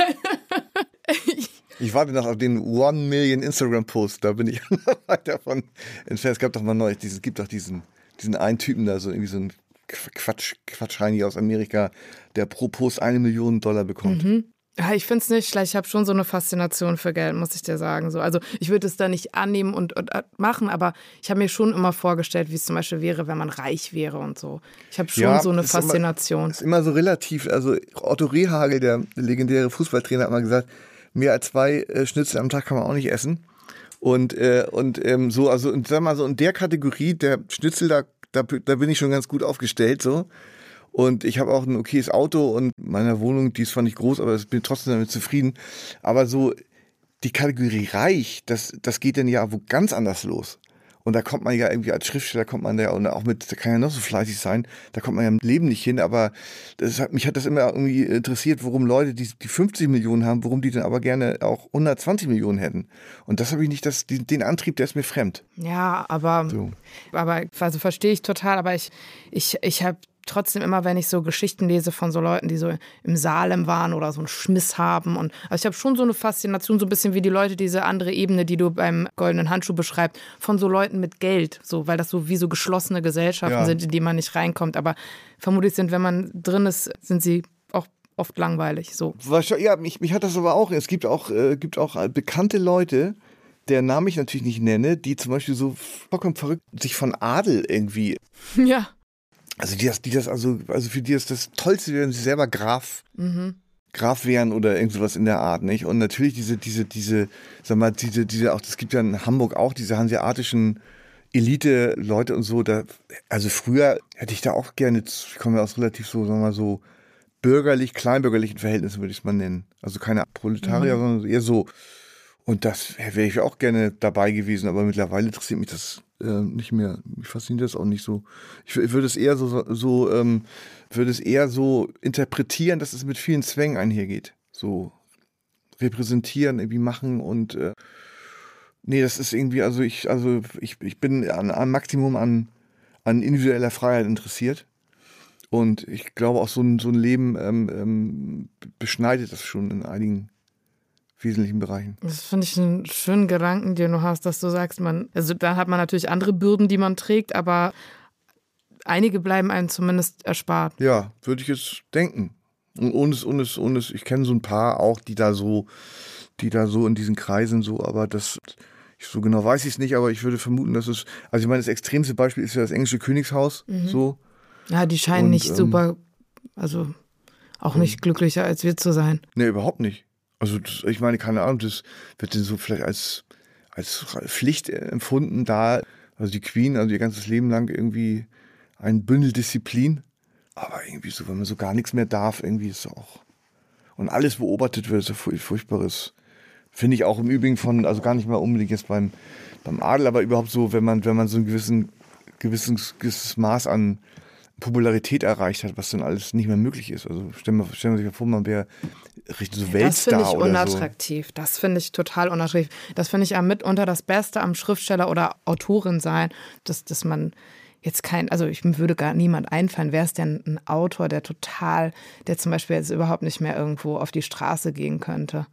Ich warte noch auf den One Million Instagram-Post, da bin ich noch (laughs) weit davon entfernt. Es gab doch mal neu, diesen, gibt doch diesen, diesen einen Typen da, so irgendwie so ein Quatsch, Quatschheini aus Amerika, der pro Post eine Million Dollar bekommt. Ja, ich finde es nicht schlecht. Ich habe schon so eine Faszination für Geld, muss ich dir sagen. So, also ich würde es da nicht annehmen und, und machen, aber ich habe mir schon immer vorgestellt, wie es zum Beispiel wäre, wenn man reich wäre und so. Ich habe schon Ja, so eine ist immer- Faszination. ist immer so relativ. Also Otto Rehagel, der legendäre Fußballtrainer, hat mal gesagt, mehr als zwei äh, Schnitzel am Tag kann man auch nicht essen. Und, äh, und ähm, so, also und sag mal so in der Kategorie, der Schnitzel, da, da, da bin ich schon ganz gut aufgestellt. so. Und ich habe auch ein okayes Auto und meine Wohnung, die ist zwar nicht groß, aber ich bin trotzdem damit zufrieden. Aber so die Kategorie reich, das, das geht dann ja wo ganz anders los. Und da kommt man ja irgendwie als Schriftsteller, kommt man da und auch mit, da kann ja noch so fleißig sein, da kommt man ja im Leben nicht hin, aber das hat, mich hat das immer irgendwie interessiert, warum Leute, die, die 50 Millionen haben, warum die dann aber gerne auch 120 Millionen hätten. Und das habe ich nicht, das, den, den Antrieb, der ist mir fremd. Ja, aber, So. aber also verstehe ich total, aber ich, ich, ich habe trotzdem immer, wenn ich so Geschichten lese von so Leuten, die so im Salem waren oder so einen Schmiss haben und also ich habe schon so eine Faszination, so ein bisschen wie die Leute, diese andere Ebene, die du beim goldenen Handschuh beschreibst, von so Leuten mit Geld, so, weil das so wie so geschlossene Gesellschaften Ja. sind, in die man nicht reinkommt, aber vermutlich sind, wenn man drin ist, sind sie auch oft langweilig, so. Ja, mich, mich hat das aber auch. Es gibt auch, äh, gibt auch bekannte Leute, deren Namen ich natürlich nicht nenne, die zum Beispiel so vollkommen verrückt sich von Adel irgendwie, (laughs) Ja. Also die das, die das, also, also für die ist das Tollste, wenn sie selber Graf, Graf wären oder irgend sowas in der Art, nicht? Und natürlich diese, diese, diese, sag mal, diese, diese, auch, es gibt ja in Hamburg auch diese hanseatischen Elite-Leute und so, da, also früher hätte ich da auch gerne, ich komme ja aus relativ so, sagen wir mal so, bürgerlich, kleinbürgerlichen Verhältnissen würde ich es mal nennen. Also keine Proletarier, sondern eher so. Und das wäre ich auch gerne dabei gewesen, aber mittlerweile interessiert mich das äh, nicht mehr. Mich fasziniert das auch nicht so. Ich, wür- würde es eher so, so ähm, würde es eher so interpretieren, dass es mit vielen Zwängen einhergeht. So repräsentieren, irgendwie machen und äh, nee, das ist irgendwie, also ich, also ich, ich bin an, am Maximum an, an individueller Freiheit interessiert. Und ich glaube auch so ein, so ein Leben ähm, ähm, beschneidet das schon in einigen wesentlichen Bereichen. Das finde ich einen schönen Gedanken, den du hast, dass du sagst, man, also da hat man natürlich andere Bürden, die man trägt, aber einige bleiben einem zumindest erspart. Ja, würde ich jetzt denken. Und, und, es, und, es, und es, ich kenne so ein paar auch, die da so, die da so in diesen Kreisen so, aber das, so genau weiß ich es nicht, aber ich würde vermuten, dass es, also ich meine, das extremste Beispiel ist ja das englische Königshaus, mhm. so. Ja, die scheinen und, nicht ähm, super, also auch nicht glücklicher als wir zu sein. Nee, überhaupt nicht. Also das, ich meine, keine Ahnung, das wird so vielleicht als, als Pflicht empfunden, da, also die Queen, also ihr ganzes Leben lang irgendwie ein Bündel Disziplin. Aber irgendwie so, wenn man so gar nichts mehr darf, irgendwie ist es auch. Und alles beobachtet wird, ist ja furchtbares. Finde ich auch im Übrigen von, also gar nicht mal unbedingt jetzt beim, beim Adel, aber überhaupt so, wenn man, wenn man so ein gewissen, gewisses, gewisses Maß an Popularität erreicht hat, was dann alles nicht mehr möglich ist. Also stellen wir, stellen wir sich mal vor, man wäre richtig so Weltstar Das finde ich unattraktiv. So. Das finde ich total unattraktiv. Das finde ich ja mitunter das Beste am Schriftsteller oder Autorin sein, dass, dass man jetzt kein, also ich würde gar niemand einfallen, wer ist denn ein Autor, der total, der zum Beispiel jetzt überhaupt nicht mehr irgendwo auf die Straße gehen könnte?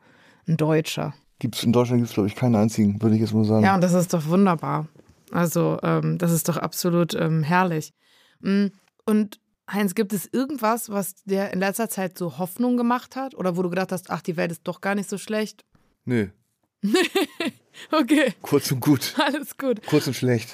Ein Deutscher. Gibt es in Deutschland gibt es, glaube ich, keinen einzigen, würde ich jetzt mal sagen. Ja, und das ist doch wunderbar. Also, ähm, das ist doch absolut ähm, herrlich. Mm, und Heinz, gibt es irgendwas, was dir in letzter Zeit so Hoffnung gemacht hat? Oder wo du gedacht hast, ach, die Welt ist doch gar nicht so schlecht? Nö. (laughs) okay. Kurz und gut. Alles gut. Kurz und schlecht.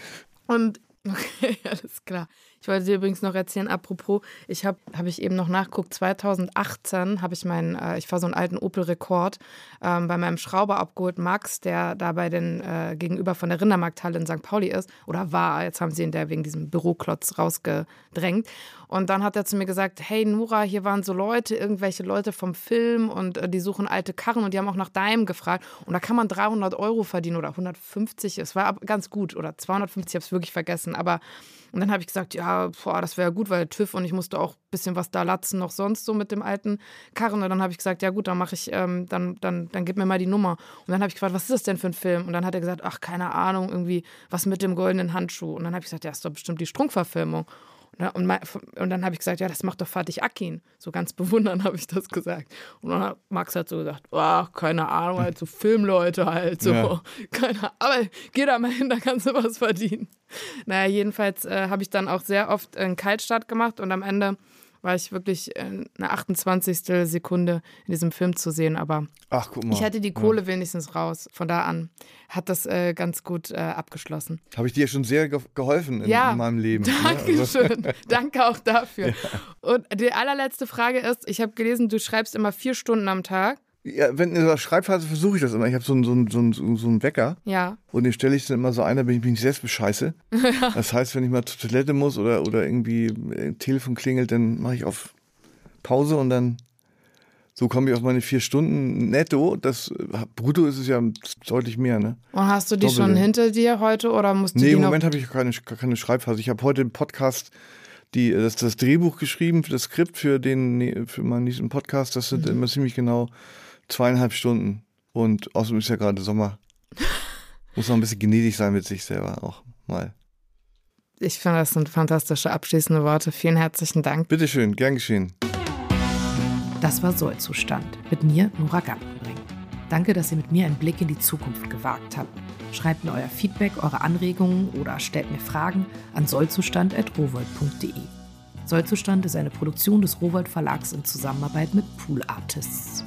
Und (laughs) Okay, alles klar. Ich wollte dir übrigens noch erzählen, apropos, ich habe habe ich eben noch nachguckt, 2018 habe ich meinen, äh, ich fahre so einen alten Opel Rekord ähm, bei meinem Schrauber abgeholt, Max, der da bei den äh, gegenüber von der Rindermarkthalle in St. Pauli ist oder war, jetzt haben sie ihn der wegen diesem Büroklotz rausgedrängt und dann hat er zu mir gesagt, hey Nura, hier waren so Leute, irgendwelche Leute vom Film und äh, die suchen alte Karren und die haben auch nach deinem gefragt und da kann man 300 Euro verdienen oder 150, es war ganz gut oder 250, ich habe es wirklich vergessen, aber und dann habe ich gesagt, ja, boah, das wäre gut, weil TÜV und ich musste auch ein bisschen was da latzen, noch sonst so mit dem alten Karren. Und dann habe ich gesagt, ja gut, dann mache ich, ähm, dann, dann, dann gib mir mal die Nummer. Und dann habe ich gefragt, was ist das denn für ein Film? Und dann hat er gesagt, ach, keine Ahnung, irgendwie was mit dem goldenen Handschuh. Und dann habe ich gesagt, ja, ist doch bestimmt die Strunkverfilmung. Ne? Und, und, dann habe ich gesagt, ja, das macht doch Fatih Akin. So ganz bewundern (laughs) habe ich das gesagt. Und dann hat Max hat so gesagt, oh, keine Ahnung, halt so Filmleute halt so. Ja. (laughs) Keine, aber geh da mal hin, da kannst du was verdienen. Naja, jedenfalls äh, habe ich dann auch sehr oft einen Kaltstart gemacht und am Ende war ich wirklich eine 28. Sekunde in diesem Film zu sehen. Aber Ach, ich hatte die Kohle ja. wenigstens raus. Von da an hat das äh, ganz gut äh, abgeschlossen. Habe ich dir schon sehr ge geholfen in, ja, in, meinem Leben. Dankeschön. Ne? Also. (laughs) Danke auch dafür. Ja. Und die allerletzte Frage ist, ich habe gelesen, du schreibst immer vier Stunden am Tag. Ja, wenn in der Schreibphase versuche ich das immer. Ich habe so einen so einen, so einen, so einen Wecker. Ja. Und den stelle ich dann immer so ein, damit ich mich nicht selbst bescheiße. (laughs) das heißt, wenn ich mal zur Toilette muss oder, oder irgendwie ein Telefon klingelt, dann mache ich auf Pause und dann so komme ich auf meine vier Stunden netto. Das brutto ist es ja deutlich mehr, ne? Und hast du die Doppelte. schon hinter dir heute oder musst du Nee, im Moment habe ich keine, keine Schreibphase. Ich habe heute im Podcast die, das, das Drehbuch geschrieben, das Skript für den für meinen nächsten Podcast. Das sind mhm. immer ziemlich genau zweieinhalb Stunden. Und außerdem ist ja gerade Sommer. Muss noch ein bisschen gnädig sein mit sich selber auch mal. Ich finde, das sind fantastische abschließende Worte. Vielen herzlichen Dank. Bitteschön, gern geschehen. Das war Sollzustand mit mir, Nora Gantenbrink. Danke, dass ihr mit mir einen Blick in die Zukunft gewagt habt. Schreibt mir euer Feedback, eure Anregungen oder stellt mir Fragen an sollzustand.rowold.de. Sollzustand ist eine Produktion des Rowold Verlags in Zusammenarbeit mit Pool Artists.